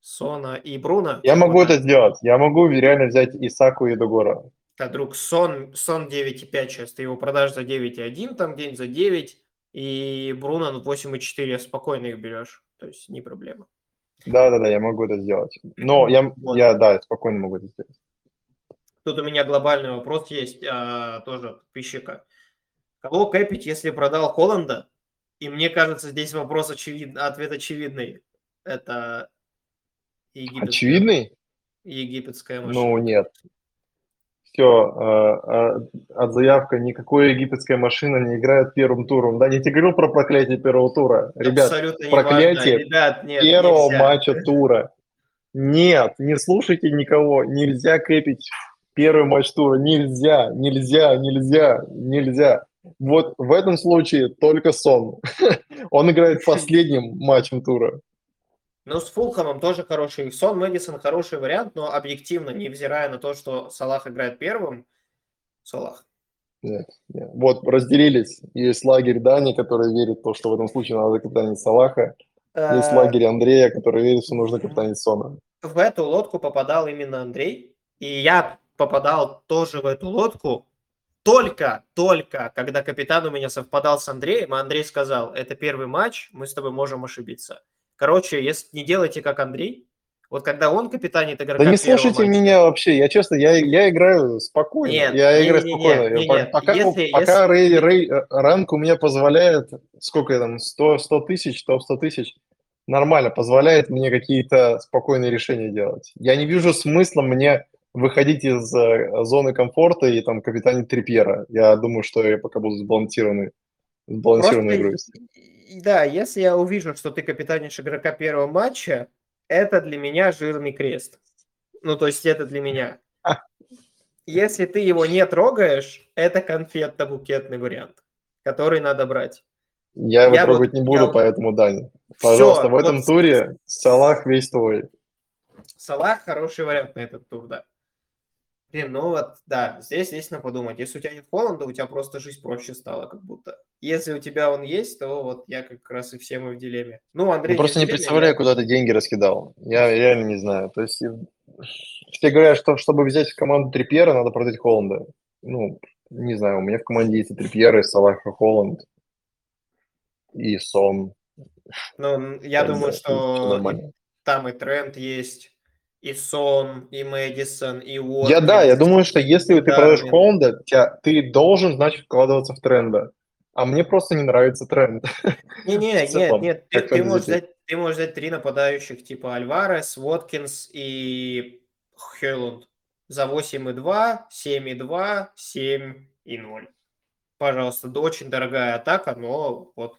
Сона и Бруно. Я могу это сделать. Я могу реально взять Исаку и Дегора. Так, друг, сон, сон 9,5 сейчас, ты его продашь за 9,1, там день за 9, и Бруно на 8,4 спокойно их берешь, то есть не проблема. Да-да-да, я могу это сделать. Но я, вот. я, да, спокойно могу это сделать. Тут у меня глобальный вопрос есть, а, тоже подписчика. Кого кэпить, если продал Холланда? И мне кажется, здесь вопрос очевидный, ответ очевидный. Это египетская, очевидный? Египетская машина. Ну, нет все, э, э, от заявка никакой египетская машина не играет первым туром. Да, не тебе говорил про проклятие первого тура. Ребят, Абсолютно проклятие Ребят, нет, первого нельзя. матча тура. Нет, не слушайте никого. Нельзя кэпить первый матч тура. Нельзя, нельзя, нельзя, нельзя. Вот в этом случае только сон. Он играет последним матчем тура. Ну, с Фулхамом тоже хороший. Сон Мэдисон хороший вариант, но объективно, невзирая на то, что Салах играет первым, Салах. Нет, нет. Вот разделились. Есть лагерь Дани, который верит в то, что в этом случае надо капитанить Салаха. Есть лагерь Андрея, который верит, что нужно капитанить Сона. В эту лодку попадал именно Андрей, и я попадал тоже в эту лодку, только, только, когда капитан у меня совпадал с Андреем, а Андрей сказал, это первый матч, мы с тобой можем ошибиться. Короче, если не делайте как Андрей, вот когда он капитанит игрока Да не слушайте матча, меня вообще, я честно, я, я играю спокойно. Нет, я не, играю не, спокойно. Не, не, пока если, пока если... Рей, Рей, э, ранг у меня позволяет, сколько я там, 100, 100 тысяч, 100, 100 тысяч, нормально, позволяет мне какие-то спокойные решения делать. Я не вижу смысла мне выходить из э, зоны комфорта и там капитанить Трипьера. Я думаю, что я пока буду сбалансированный, сбалансированной игрой. Да, если я увижу, что ты капитанишь игрока первого матча, это для меня жирный крест. Ну, то есть это для меня. Если ты его не трогаешь, это конфетно-букетный вариант, который надо брать. Я его я трогать вот, не буду, я... поэтому, Дани, пожалуйста, Все, в этом вот... туре Салах весь твой. Салах хороший вариант на этот тур, да. Блин, ну вот, да, здесь на подумать. Если у тебя нет Холланда, у тебя просто жизнь проще стала как будто. Если у тебя он есть, то вот я как раз и все мы в дилемме. Ну, Андрей... Ну, просто не представляю, я... куда ты деньги раскидал. Я реально не знаю. То есть все говорят, что чтобы взять в команду Трипьера, надо продать Холланда. Ну, не знаю, у меня в команде есть и Трипьер, и Салах, и Холланд, и Сон. Ну, я, я думаю, что там и тренд есть и Сон, и Мэдисон, и Уоткинс. Я да, я думаю, что если ты продаешь Холланда, ты должен, значит, вкладываться в тренда. А мне просто не нравится тренд. Не-не, нет, нет, ты, ты, можешь взять, ты можешь взять три нападающих типа Альварес, Уоткинс и Хелланд за 8,2, 7,2, 7 и 0. Пожалуйста, очень дорогая атака, но вот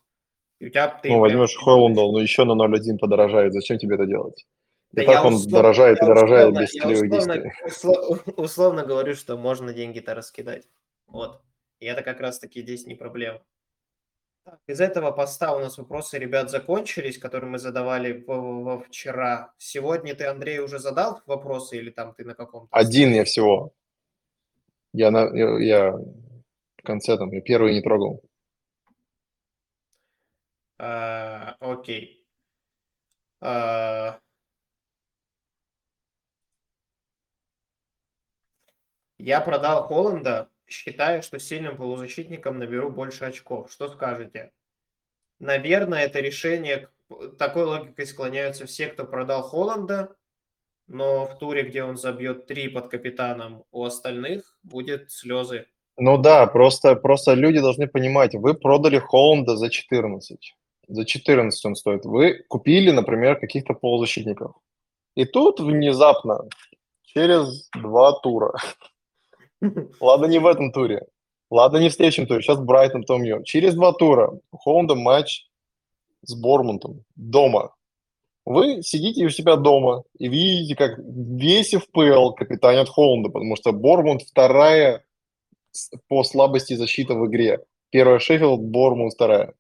у тебя... Ты ну, возьмешь Хелланда, но еще на 0,1 подорожает. Зачем тебе это делать? И да так он условно, дорожает и дорожает условно, без стилевых действий. Условно, условно говорю, что можно деньги-то раскидать. Вот. И это как раз-таки здесь не проблема. Из этого поста у нас вопросы, ребят, закончились, которые мы задавали во вчера. Сегодня ты, Андрей, уже задал вопросы или там ты на каком-то? Один я всего. Я, на, я, я в конце там, я первый не трогал. А, окей. А, Я продал Холланда, считаю, что сильным полузащитником наберу больше очков. Что скажете? Наверное, это решение, такой логикой склоняются все, кто продал Холланда, но в туре, где он забьет три под капитаном, у остальных будет слезы. Ну да, просто, просто люди должны понимать, вы продали Холланда за 14. За 14 он стоит. Вы купили, например, каких-то полузащитников. И тут внезапно, через два тура, Ладно, не в этом туре. Ладно, не в следующем туре. Сейчас Брайтон, Том Йорк. Через два тура у Холланда матч с Бормунтом дома. Вы сидите у себя дома и видите, как весь FPL капитанит Холланда, потому что Бормунд вторая по слабости защиты в игре. Первая Шеффилд, Бормунд вторая.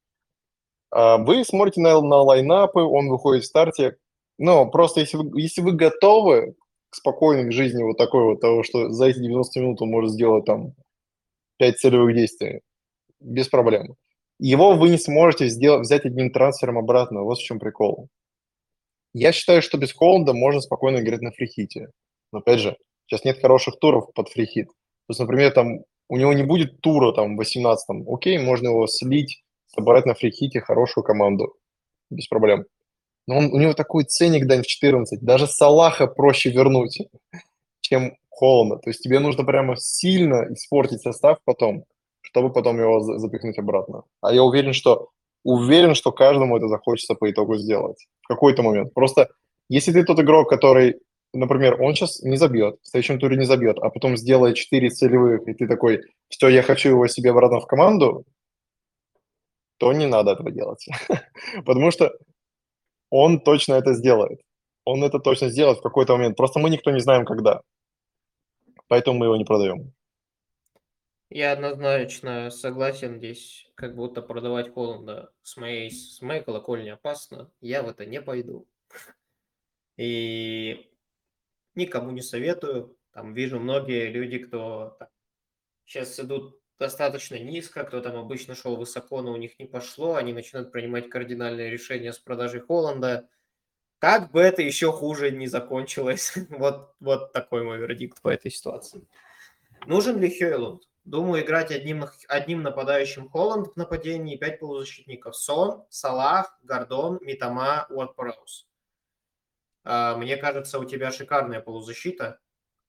А вы смотрите на, на лайнапы, он выходит в старте. Но просто если вы, если вы готовы спокойной жизни вот такой вот того, что за эти 90 минут он может сделать там 5 целевых действий без проблем. Его вы не сможете сделать, взять одним трансфером обратно. Вот в чем прикол. Я считаю, что без Холланда можно спокойно играть на free hit е. Но опять же, сейчас нет хороших туров под free hit. То есть, например, там у него не будет тура там в 18-м. Окей, можно его слить, собрать на free hit е хорошую команду. Без проблем. Но он, у него такой ценник, Дань, в 14. Даже Салаха проще вернуть, чем Холланда. То есть тебе нужно прямо сильно испортить состав потом, чтобы потом его запихнуть обратно. А я уверен, что уверен, что каждому это захочется по итогу сделать в какой-то момент. Просто если ты тот игрок, который, например, он сейчас не забьет, в следующем туре не забьет, а потом сделает 4 целевых, и ты такой, все, я хочу его себе обратно в команду, то не надо этого делать. Потому что он точно это сделает. Он это точно сделает в какой-то момент. Просто мы никто не знаем, когда. Поэтому мы его не продаем. Я однозначно согласен здесь, как будто продавать Холланда с моей, с моей колокольни опасно. Я в это не пойду. И никому не советую. Там вижу многие люди, кто сейчас идут достаточно низко, кто там обычно шел высоко, но у них не пошло, они начинают принимать кардинальные решения с продажей Холланда. Как бы это еще хуже не закончилось. вот, вот такой мой вердикт по этой ситуации. Нужен ли Хейлунд? Думаю, играть одним, одним нападающим Холланд в нападении, пять полузащитников. Сон, Салах, Гордон, Митама, Уотпораус. Мне кажется, у тебя шикарная полузащита.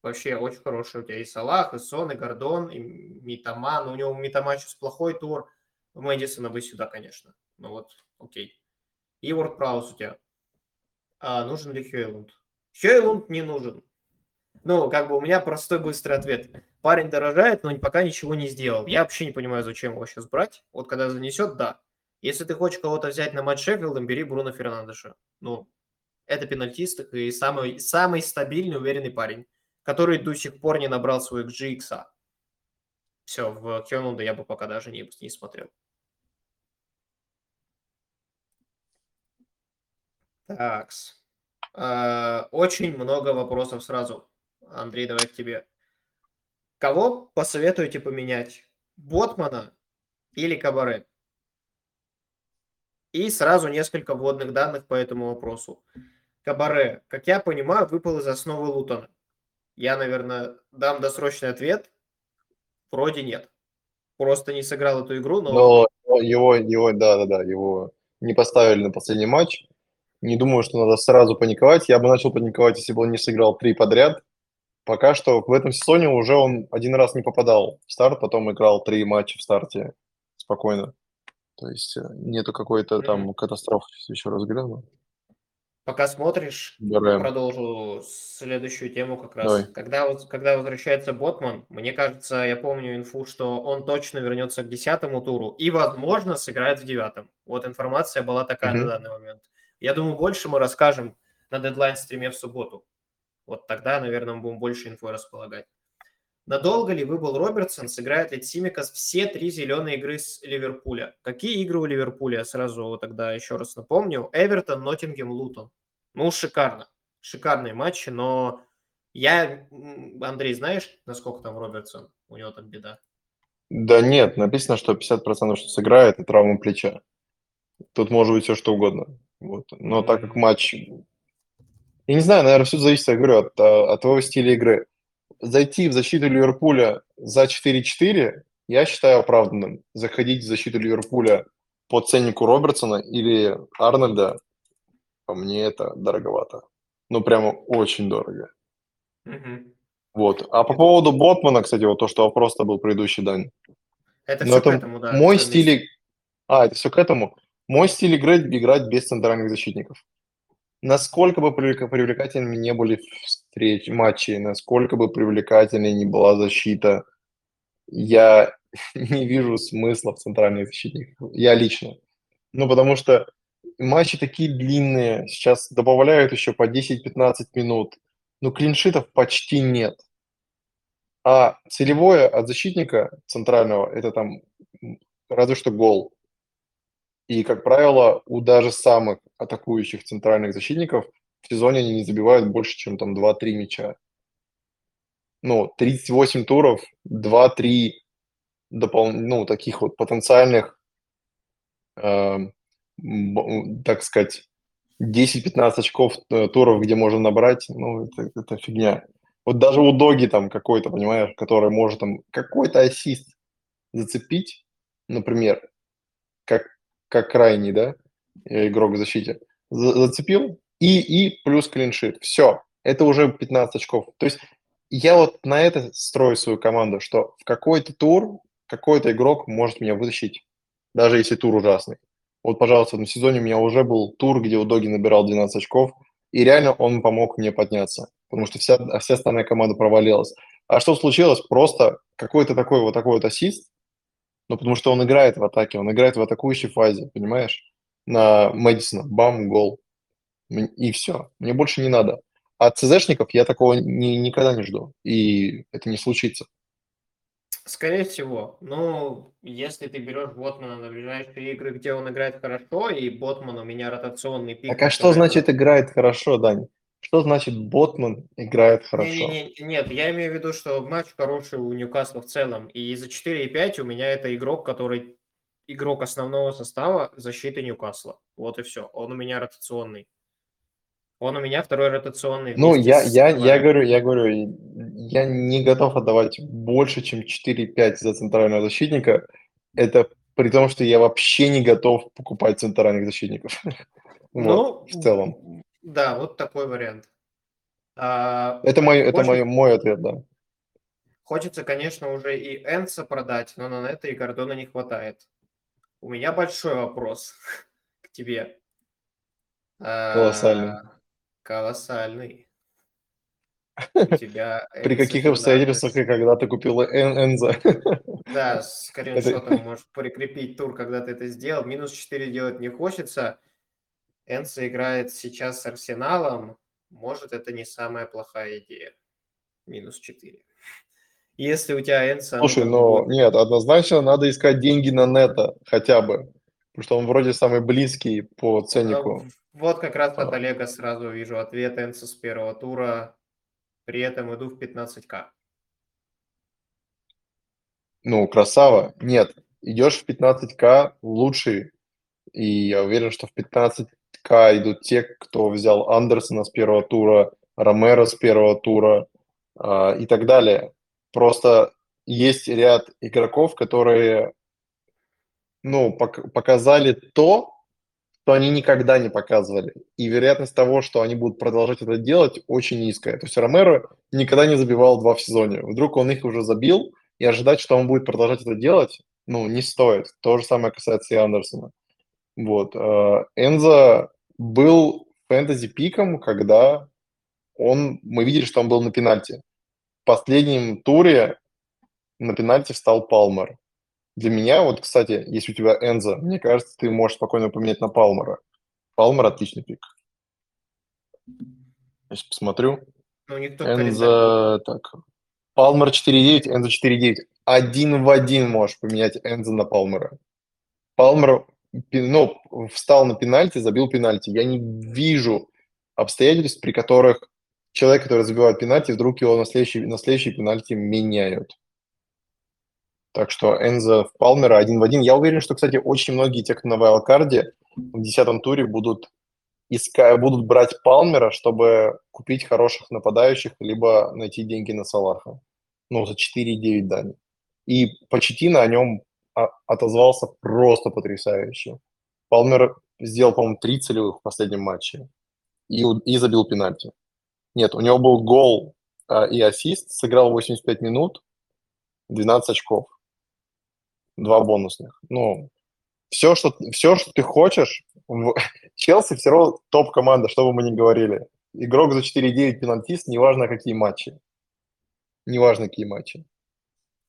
Вообще очень хорошая. У тебя и Салах, и Сон, и Гордон, и Митама. Но у него Митама сейчас плохой тур. Мэдисона бы сюда, конечно. Ну вот, окей. И Уотпораус у тебя. А нужен ли Хейлунд? Хейлунд не нужен. Ну, как бы у меня простой быстрый ответ. Парень дорожает, но пока ничего не сделал. Я вообще не понимаю, зачем его сейчас брать. Вот когда занесет, да. Если ты хочешь кого-то взять на матч Шеффилдом, бери Бруно Фернандеша. Ну, это пенальтист и самый, самый стабильный, уверенный парень, который до сих пор не набрал свой GX. Все, в Кёнунда я бы пока даже не, не смотрел. Такс. Э, очень много вопросов сразу. Андрей, давай к тебе. Кого посоветуете поменять? Ботмана или Кабаре? И сразу несколько вводных данных по этому вопросу. Кабаре, как я понимаю, выпал из основы Лутона. Я, наверное, дам досрочный ответ. Вроде нет. Просто не сыграл эту игру, но... Но его, его, да-да-да, его не поставили на последний матч. Не думаю, что надо сразу паниковать. Я бы начал паниковать, если бы он не сыграл три подряд. Пока что в этом сезоне уже он один раз не попадал в старт, потом играл три матча в старте спокойно. То есть э, нету какой-то там катастрофы, еще раз гляну. Пока смотришь, Берем. продолжу следующую тему как раз. Когда, когда возвращается Ботман, мне кажется, я помню инфу, что он точно вернется к десятому туру и, возможно, сыграет в девятом. Вот информация была такая угу. на данный момент. Я думаю, больше мы расскажем на дедлайн-стриме в субботу. Вот тогда, наверное, мы будем больше инфой располагать. Надолго ли выбыл Робертсон? Сыграет ли Тимикас все три зеленые игры с Ливерпуля? Какие игры у Ливерпуля? Сразу тогда еще раз напомню. Эвертон, Ноттингем, Лутон. Ну, шикарно. Шикарные матчи, но я... Андрей, знаешь, насколько там Робертсон? У него там беда. Да нет, написано, что 50% что сыграет, и травма плеча. Тут может быть все что угодно. Вот. Но так как матч я не знаю, наверное, все зависит, я говорю, от, а, от твоего стиля игры. Зайти в защиту Ливерпуля за 4-4 я считаю оправданным. Заходить в защиту Ливерпуля по ценнику Робертсона или Арнольда, по мне это дороговато. Ну, прямо очень дорого. Mm-hmm. Вот. А по поводу Ботмана, кстати, вот то, что вопрос-то был предыдущий, Дань. Это Но все это к этому, да. Мой стиль... А, это все к этому. Мой стиль игры – играть без центральных защитников насколько бы привлекательными не были встречи, матчи, насколько бы привлекательной не была защита, я не вижу смысла в центральных защитниках. Я лично. Ну, потому что матчи такие длинные, сейчас добавляют еще по 10-15 минут. Ну, клиншитов почти нет. А целевое от защитника центрального – это там разве что гол. И, как правило, у даже самых атакующих центральных защитников в сезоне они не забивают больше, чем там 2-3 мяча. Ну, 38 туров, 2-3 допол... ну, таких вот потенциальных, э, так сказать, 10-15 очков э, туров, где можно набрать, ну, это, это фигня. Вот даже у Доги там какой-то, понимаешь, который может там какой-то ассист зацепить, например, как крайний, да, игрок в защите, зацепил, и, и плюс клиншит. Все, это уже 15 очков. То есть я вот на это строю свою команду, что в какой-то тур какой-то игрок может меня вытащить, даже если тур ужасный. Вот, пожалуйста, этом сезоне у меня уже был тур, где у Доги набирал 12 очков, и реально он помог мне подняться, потому что вся, вся остальная команда провалилась. А что случилось? Просто какой-то такой вот такой вот ассист, ну, потому что он играет в атаке, он играет в атакующей фазе, понимаешь? На Мэдисона, бам, гол. И все, мне больше не надо. От ЦЗшников я такого ни, никогда не жду, и это не случится. Скорее всего. Ну, если ты берешь Ботмана на ближайшие игры, где он играет хорошо, и Ботман у меня ротационный пик. Так а что значит играет хорошо, Дань? Что значит Ботман играет хорошо? Не, не, не, нет, я имею в виду, что матч хороший у Ньюкасла в целом. И за 4,5 у меня это игрок, который игрок основного состава защиты Ньюкасла. Вот и все. Он у меня ротационный. Он у меня второй ротационный. Ну, я, я, я говорю, я говорю, я не готов отдавать больше, чем 4-5 за центрального защитника. Это при том, что я вообще не готов покупать центральных защитников. Ну, Вот, в целом. Да, вот такой вариант. А, Это мой, это Хочет- мой, мой ответ, да. Хочется, конечно, уже и Энса продать, но на это и Гордона не хватает. У меня большой вопрос к тебе. А, Колоссальный. Колоссальный. У тебя При каких обстоятельствах и когда ты купил Эн- Энза? Да, с скриншотом можешь прикрепить тур, когда ты это сделал. Минус 4 делать не хочется. Энса играет сейчас с Арсеналом. Может, это не самая плохая идея. Минус 4. Если у тебя Энса... Слушай, ну, но вот, нет, однозначно надо искать деньги на Нета хотя бы. Потому что он вроде самый близкий по ценнику. Вот как раз от А. Олега сразу вижу ответ Энса с первого тура. При этом иду в 15к. Ну, красава. Нет, идешь в 15к лучший. И я уверен, что в 15к идут те, кто взял Андерсона с первого тура, Ромеро с первого тура а, и так далее. Просто есть ряд игроков, которые ну, пок- показали то, что они никогда не показывали. И вероятность того, что они будут продолжать это делать, очень низкая. То есть Ромеро никогда не забивал два в сезоне. Вдруг он их уже забил, и ожидать, что он будет продолжать это делать, ну, не стоит. То же самое касается и Андерсона. Вот. э, Энза был фэнтези-пиком, когда он, мы видели, что он был на пенальти. В последнем туре на пенальти встал Палмер. Для меня, вот, кстати, если у тебя Энза, мне кажется, ты можешь спокойно поменять на Палмера. Палмер отличный пик. Сейчас посмотрю. Ну, никто Энза, так, Палмер 4.9, Энза 4.9. Один в один можешь поменять Энза на Палмера. Палмер, ну, встал на пенальти, забил пенальти. Я не вижу обстоятельств, при которых человек, который забивает пенальти, вдруг его на следующий, на следующий пенальти меняют. Так что Энза в Палмера один в один. Я уверен, что, кстати, очень многие те, кто на вайлдкарде в десятом туре будут иска... будут брать Палмера, чтобы купить хороших нападающих, либо найти деньги на Салаха. Ну, за 4,9 дали. И Почетина о нем отозвался просто потрясающе. Палмер сделал, по-моему, три целевых в последнем матче и, и забил пенальти. Нет, у него был гол а, и ассист, сыграл 85 минут, 12 очков, два бонусных. Ну, все, что, все, что ты хочешь, в- Челси все равно топ-команда, что бы мы ни говорили. Игрок за 4-9 пенальтист, неважно какие матчи. Неважно какие матчи.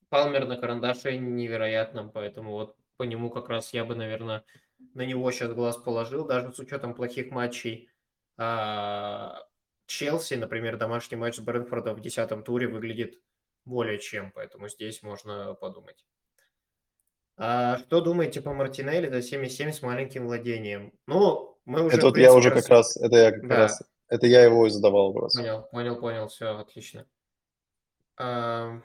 Палмер на карандаше невероятном, поэтому вот по нему как раз я бы, наверное, на него сейчас глаз положил, даже с учетом плохих матчей. А, Челси, например, домашний матч с Брэнфордом в десятом туре выглядит более чем, поэтому здесь можно подумать. А что думаете по Мартинелли за 7,7 с маленьким владением? Ну, мы уже, это вот я принципе, уже как рас- раз, это я как Да. раз, это я его и задавал вопрос. Понял, понял, понял, все, отлично. Ам.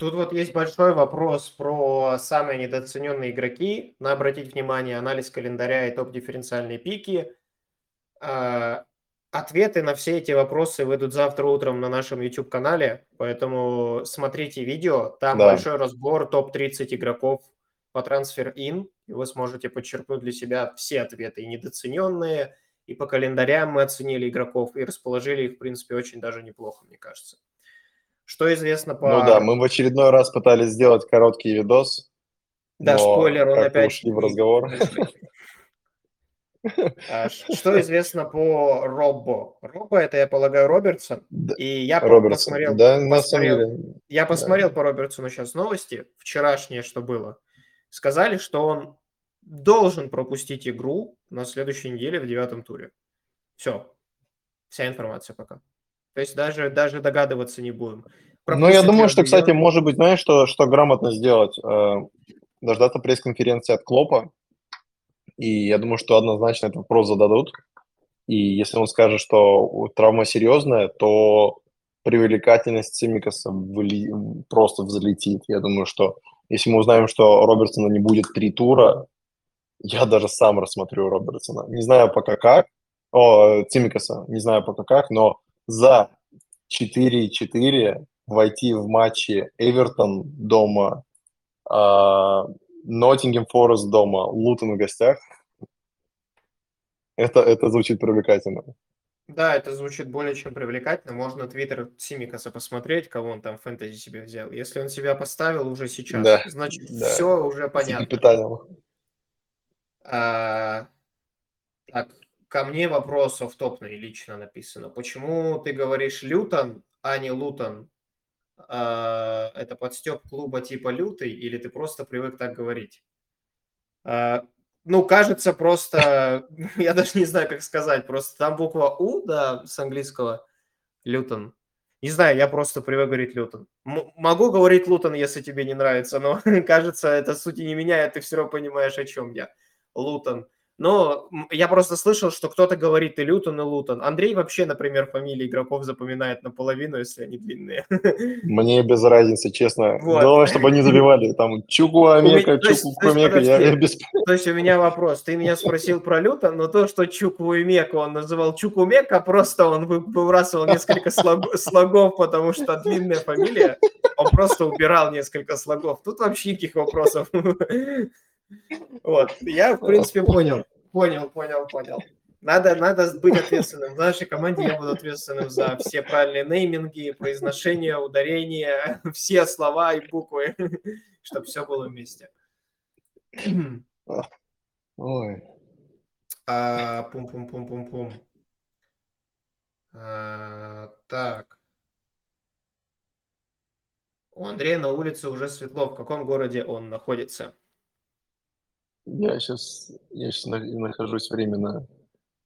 Тут вот есть большой вопрос про самые недооцененные игроки. Надо обратить внимание, анализ календаря и топ-дифференциальные пики. А, Ответы на все эти вопросы выйдут завтра утром на нашем YouTube-канале, поэтому смотрите видео. Там Да. большой разбор топ-30 игроков по трансфер-ин, и вы сможете подчеркнуть для себя все ответы, и недооцененные, и по календарям мы оценили игроков, и расположили их, в принципе, очень даже неплохо, мне кажется. Что известно по... Ну да, мы в очередной раз пытались сделать короткий видос. Да, спойлер, он опять... ушли в разговор. А, Что известно по Роббо? Роббо, это, я полагаю, Робертсон. Да, И я Робертсон. посмотрел, Да, на самом посмотрел- деле. я посмотрел по Робертсону сейчас новости, вчерашнее, что было. Сказали, что он должен пропустить игру на следующей неделе в девятом туре. Все. Вся информация пока. То есть даже, даже догадываться не будем. Ну, я Пропустит ли думаю, что, кстати, может быть, знаешь, что, что грамотно сделать? Э, Дождаться пресс-конференции от Клопа и я думаю, что однозначно этот вопрос зададут. И если он скажет, что травма серьезная, то привлекательность Симикаса вли... просто взлетит. Я думаю, что если мы узнаем, что Робертсона не будет три тура, я даже сам рассмотрю Робертсона. Не знаю пока как, о, Цимикаса, не знаю пока как, но за 4-4 войти в матчи Эвертон дома, Ноттингем Форест дома, Лутон в гостях, это, это звучит привлекательно. Да, это звучит более чем привлекательно. Можно твиттер Симикаса посмотреть, кого он там в фэнтези себе взял. Если он себя поставил уже сейчас, да, значит, да. все уже понятно. А, так, ко мне вопрос офтопный лично написано. Почему ты говоришь Лютон, а не Лутон? А, это подстеп клуба типа Лютый или ты просто привык так говорить? А, ну, кажется, просто, я даже не знаю, как сказать, просто там буква У, да, с английского, Лютон. Не знаю, я просто привык говорить Лютон. М- могу говорить Лутон, если тебе не нравится, но кажется, это сути не меняет, ты все равно понимаешь, о чем я. Лутон. Но я просто слышал, что кто-то говорит и Лютон, и Лутон. Андрей вообще, например, фамилии игроков запоминает наполовину, если они длинные. Мне без разницы, честно. Вот. Главное, чтобы они забивали. Там Чукуамека, Чукуамека, я без... То есть у меня вопрос. Ты меня спросил про Лютон, но то, что Чукуамека он называл Чукумека, просто он выбрасывал несколько слогов, потому что длинная фамилия. Он просто убирал несколько слогов. Тут вообще никаких вопросов. Вот, я, в принципе, понял. Понял, понял, понял. Надо, надо быть ответственным. В нашей команде я буду ответственным за все правильные нейминги, произношение, ударение, все слова и буквы, чтобы все было вместе. Ой. А, пум-пум-пум-пум-пум. А, так. У Андрея на улице уже светло. В каком городе он находится? Я сейчас, я сейчас нахожусь временно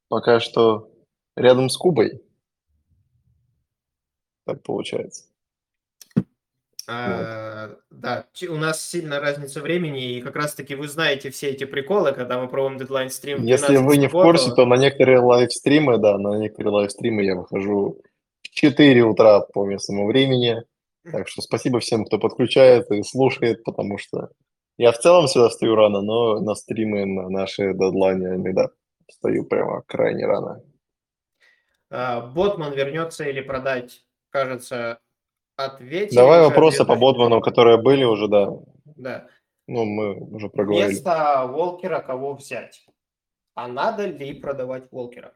пока что рядом с Кубой. Так получается. А, вот. Да, у нас сильно разница времени, и как раз-таки вы знаете все эти приколы, когда мы проводим дедлайн стрим. Если вы не в курсе, то на некоторые лайвстримы, да, на некоторые лайвстримы я выхожу в 4 утра по местному времени. Так что спасибо всем, кто подключает и слушает, потому что я в целом всегда встаю рано, но на стримы, на наши дедлайны иногда встаю прямо крайне рано. А, Ботман вернется или продать, кажется, ответили. Давай вопросы по Ботману, которые были уже, да. Да. Ну, мы уже проговорили. Вместо Волкера кого взять? А надо ли продавать Волкера?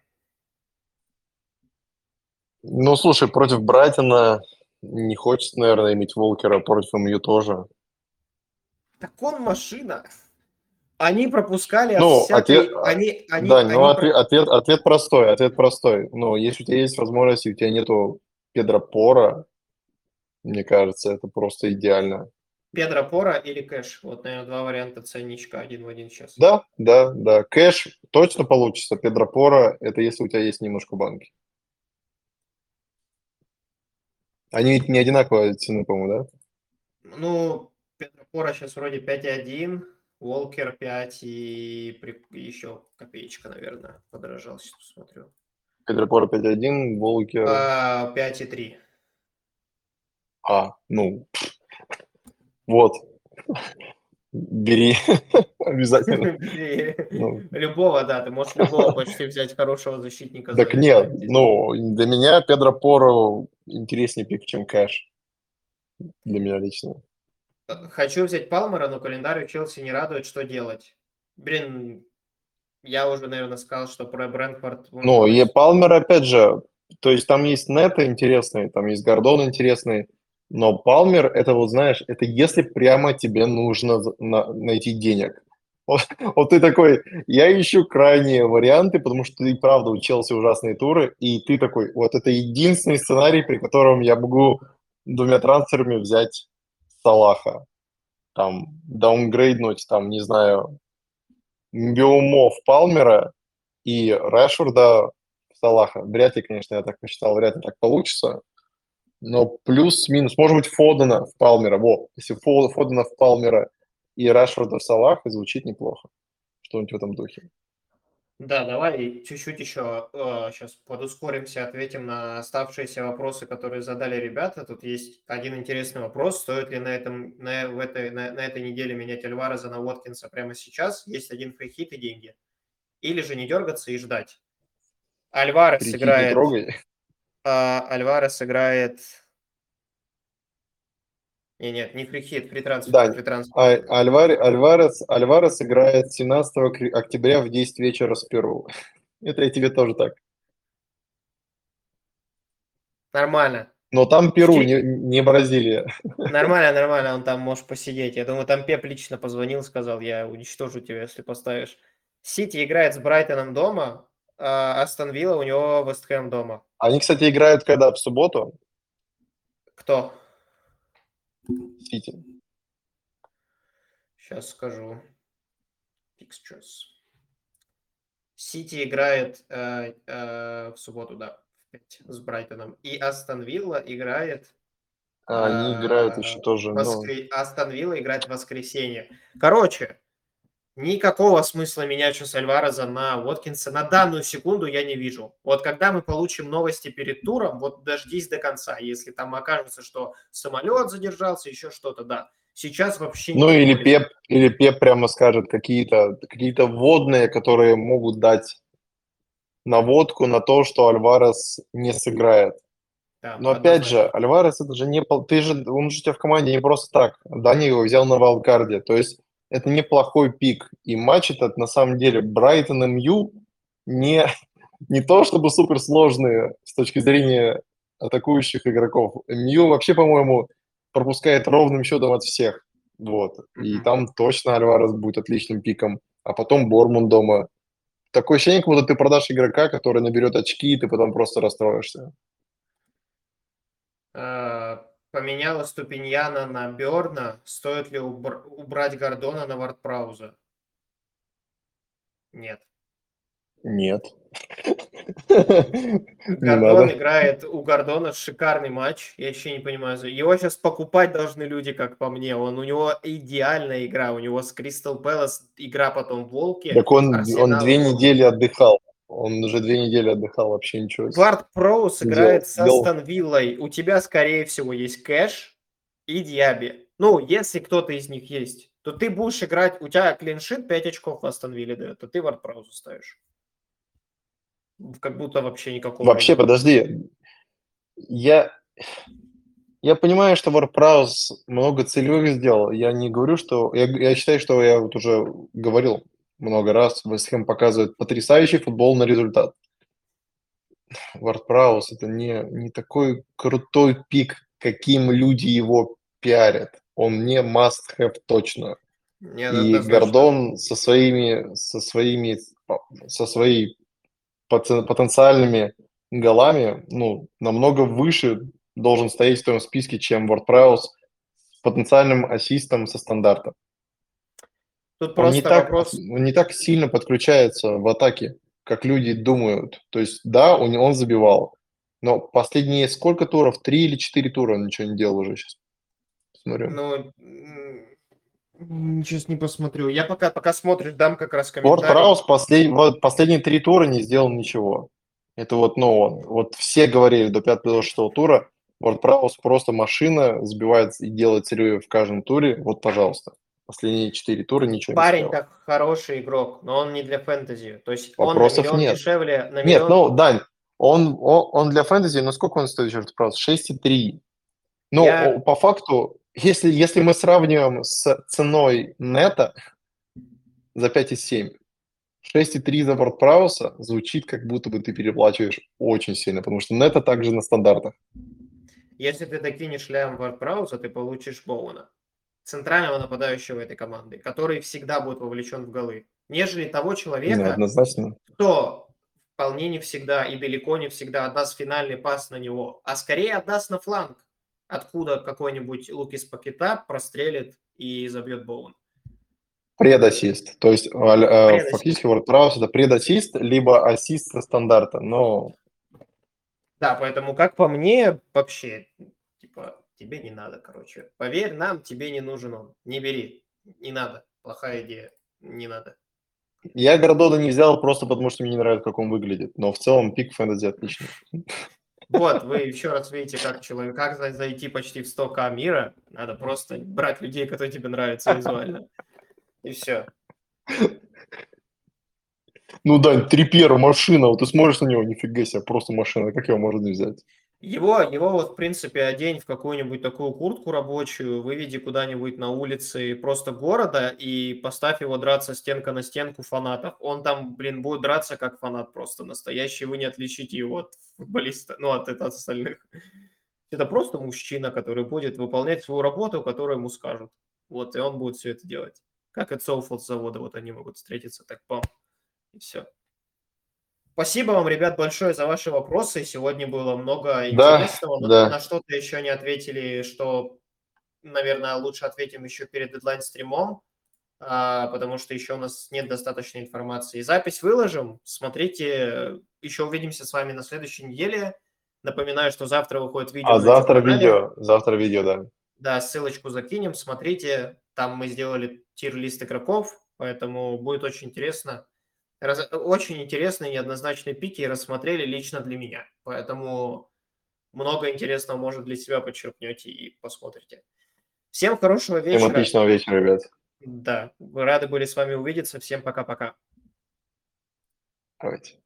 Ну, слушай, против Брайтона не хочется, наверное, иметь Волкера, против МЮ тоже. Так он машина. Они пропускали ну, всякой... ответ... Они, они, да, они... ну ответ, ответ, ответ простой, ответ простой. Ну, если у тебя есть возможность, и у тебя нету Педро Пора, мне кажется, это просто идеально. Педро Пора или кэш? Вот, наверное, два варианта ценничка один в один сейчас. Да, да, да. Кэш точно получится. Педро Пора – это если у тебя есть немножко банки. Они ведь не одинаковые цены, по-моему, да? Ну, Пора сейчас вроде 5,1, Волкер 5 и при... еще копеечка, наверное, подорожал, сейчас посмотрю. Педропора 5,1, Волкер... А, 5,3. А, ну, вот. Бери. Обязательно. Бери. Ну. Любого, да, ты можешь любого почти взять хорошего защитника. Так нет, ну, для меня Педро Поро интереснее пик, чем Кэш. Для меня лично. Хочу взять Палмера, но календарь у Челси не радует, что делать. Блин, я уже, наверное, сказал, что про Брэнфорд... Ну, и Палмер, опять же, то есть там есть Нета интересный, там есть Гордон интересный, но Палмер, это вот, знаешь, это если прямо тебе нужно на, найти денег. Вот, вот ты такой, я ищу крайние варианты, потому что ты, правда, у Челси ужасные туры, и ты такой, вот это единственный сценарий, при котором я могу двумя трансферами взять Салаха, там, даунгрейднуть, там, не знаю, Биумов Палмера и Рашфорда Салаха. Вряд ли, конечно, я так посчитал, вряд ли так получится. Но плюс-минус, может быть, Фодена в Палмера. Во, если Фодена в Палмера и Рашфорда в Салаха, звучит неплохо. что-нибудь в этом духе. Да, давай чуть-чуть еще э, сейчас подускоримся, ответим на оставшиеся вопросы, которые задали ребята. Тут есть один интересный вопрос. Стоит ли на, этом, на, в этой, на, на этой неделе менять Альвареза на Уоткинса прямо сейчас? Есть один free hit и деньги. Или же не дергаться и ждать? Альварес не играет... а, Альварес играет... Не, нет, не free hit, free transfer. Да, free transfer. А, Альвар- Альварес, Альварес играет 17 окре- октября в 10 вечера с Перу. Это я тебе тоже так. Нормально. Но там Перу, не, не Бразилия. Нормально, нормально, он там может посидеть. Я думаю, там Пеп лично позвонил, сказал, я уничтожу тебя, если поставишь. Сити играет с Брайтоном дома, а Астон Вилла у него Вестхэм дома. Они, кстати, играют когда? В субботу? Кто? Сити. Сейчас скажу. Fixtures. Сити играет э, э, в субботу, да, в 5 с Брайтоном. И Астон Вилла играет А, они А, играют еще тоже. ну, Воскре- Астон Вилла играет в воскресенье. Короче, никакого смысла менять сейчас Альвареза на Уоткинса на данную секунду я не вижу. Вот когда мы получим новости перед туром, вот дождись до конца. Если там окажется, что самолет задержался, еще что-то, да. Сейчас вообще Ну или Пеп, или Пеп прямо скажет какие-то какие вводные, которые могут дать наводку на то, что Альварес не сыграет. Да, Но опять же. Альварес это же не ты же он же у тебя в команде не просто так. Дани его взял на валкарде, то есть это неплохой пик. И матч этот на самом деле Брайтон и Мью не не то чтобы суперсложные с точки зрения атакующих игроков. Мью вообще, по-моему, пропускает ровным счетом от всех. Вот. И там точно Альварес будет отличным пиком. А потом Бормун дома. Такое ощущение, как будто ты продашь игрока, который наберет очки, и ты потом просто расстроишься. Поменяла Ступиньяна на Берна. Стоит ли убр- убрать Гордона на Вардпрауза? Нет. Нет. Не Гордон играет, у Гордона шикарный матч. Я вообще не понимаю. Его сейчас покупать должны люди, как по мне. Он, у него идеальная игра. У него с Кристал Пэлас игра потом в Волке. Так он, он две недели отдыхал. Он уже две недели отдыхал, вообще ничего. Вард Проус Дел- играет с Астон Виллой. У тебя, скорее всего, есть Кэш и Диаби. Ну, если кто-то из них есть, то ты будешь играть... У тебя клиншит 5 очков в Астон Вилле дает, то ты Вард Проузу ставишь. Как будто вообще никакого... Вообще, нет. подожди. Я, я понимаю, что WordPress много целевых сделал. Я не говорю, что... Я, я считаю, что я вот уже говорил много раз, Ham показывает потрясающий футбол на результат. WordPress это не, не такой крутой пик, каким люди его пиарят. Он не must-have точно. Нет, И однозначно. Гордон со своими, со своими, со своей потен- потенциальными голами, ну, намного выше должен стоять в том списке, чем WordPress с потенциальным ассистом со стандарта. Тут Он просто не, так, вопрос... он не так сильно подключается в атаке, как люди думают. То есть, да, он, он забивал, но последние сколько туров? Три или четыре тура он ничего не делал уже сейчас. Смотрю. Ну, сейчас не посмотрю. Я пока, пока смотришь, дам как раз комментарий. WordPress послед... вот последние три тура не сделал ничего. Это вот, ну, он. Вот все говорили до пятого, до шестого тура, WordPress просто машина, сбивает и делает серию в каждом туре. Вот, пожалуйста. Последние четыре тура ничего не Парень как хороший игрок, но он не для фэнтези. То есть он на Вопросов миллион нет. дешевле. На Нет, миллион... ну, Дань, он, он, он для фэнтези, ну сколько он стоит, черт WordPress? 6,3. Ну, Я- по факту, если, если мы сравниваем с ценой нета за 5,7, 6,3 за WordPress звучит, как будто бы ты переплачиваешь очень сильно, потому что нета также на стандартах. Если ты докинешь лям Вардпрауза, ты получишь Боуна. Центрального нападающего этой команды, который всегда будет вовлечен в голы. Нежели того человека, однозначно. кто вполне не всегда и далеко не всегда отдаст финальный пас на него, а скорее отдаст на фланг, откуда какой-нибудь Лукис Пакета прострелит и забьет Боун. Предассист. То есть аль- э, Предассист. фактически WordPress это предассист, либо ассист со стандарта. Но Да, поэтому, как по мне, вообще, тебе не надо, короче. Поверь нам, тебе не нужен он. Не бери. Не надо. Плохая идея. Не надо. Я Гордона не взял просто потому, что мне не нравится, как он выглядит. Но в целом пик фэнтези отличный. Вот, вы еще раз видите, как человек, как зайти почти в 100к мира. Надо просто брать людей, которые тебе нравятся визуально. И все. Ну, Дань, Трипьер, машина, вот ты смотришь на него, нифига себе, просто машина, как его можно взять? Его, его вот, в принципе, одень в какую-нибудь такую куртку рабочую, выведи куда-нибудь на улице просто города и поставь его драться стенка на стенку фанатов. Он там, блин, будет драться как фанат просто настоящий, вы не отличите его от футболиста, ну, от, от остальных. Это просто мужчина, который будет выполнять свою работу, которую ему скажут. Вот, и он будет все это делать. Как от Соуфолд завода, вот они могут встретиться, так пам, и все. Спасибо вам, ребят, большое за ваши вопросы. Сегодня было много интересного. Да, да. На что-то еще не ответили, что, наверное, лучше ответим еще перед дедлайн-стримом, а, потому что еще у нас нет достаточной информации. Запись выложим. Смотрите, еще увидимся с вами на следующей неделе. Напоминаю, что завтра выходит видео. А завтра видео, завтра видео, да. Да, ссылочку закинем, смотрите. Там мы сделали тир-лист игроков, поэтому будет очень интересно раз, очень интересные неоднозначные пики рассмотрели лично для меня. Поэтому много интересного, может, для себя подчеркнете и посмотрите. Всем хорошего вечера. Всем отличного вечера, ребят. Да, рады были с вами увидеться. Всем пока-пока. Давайте.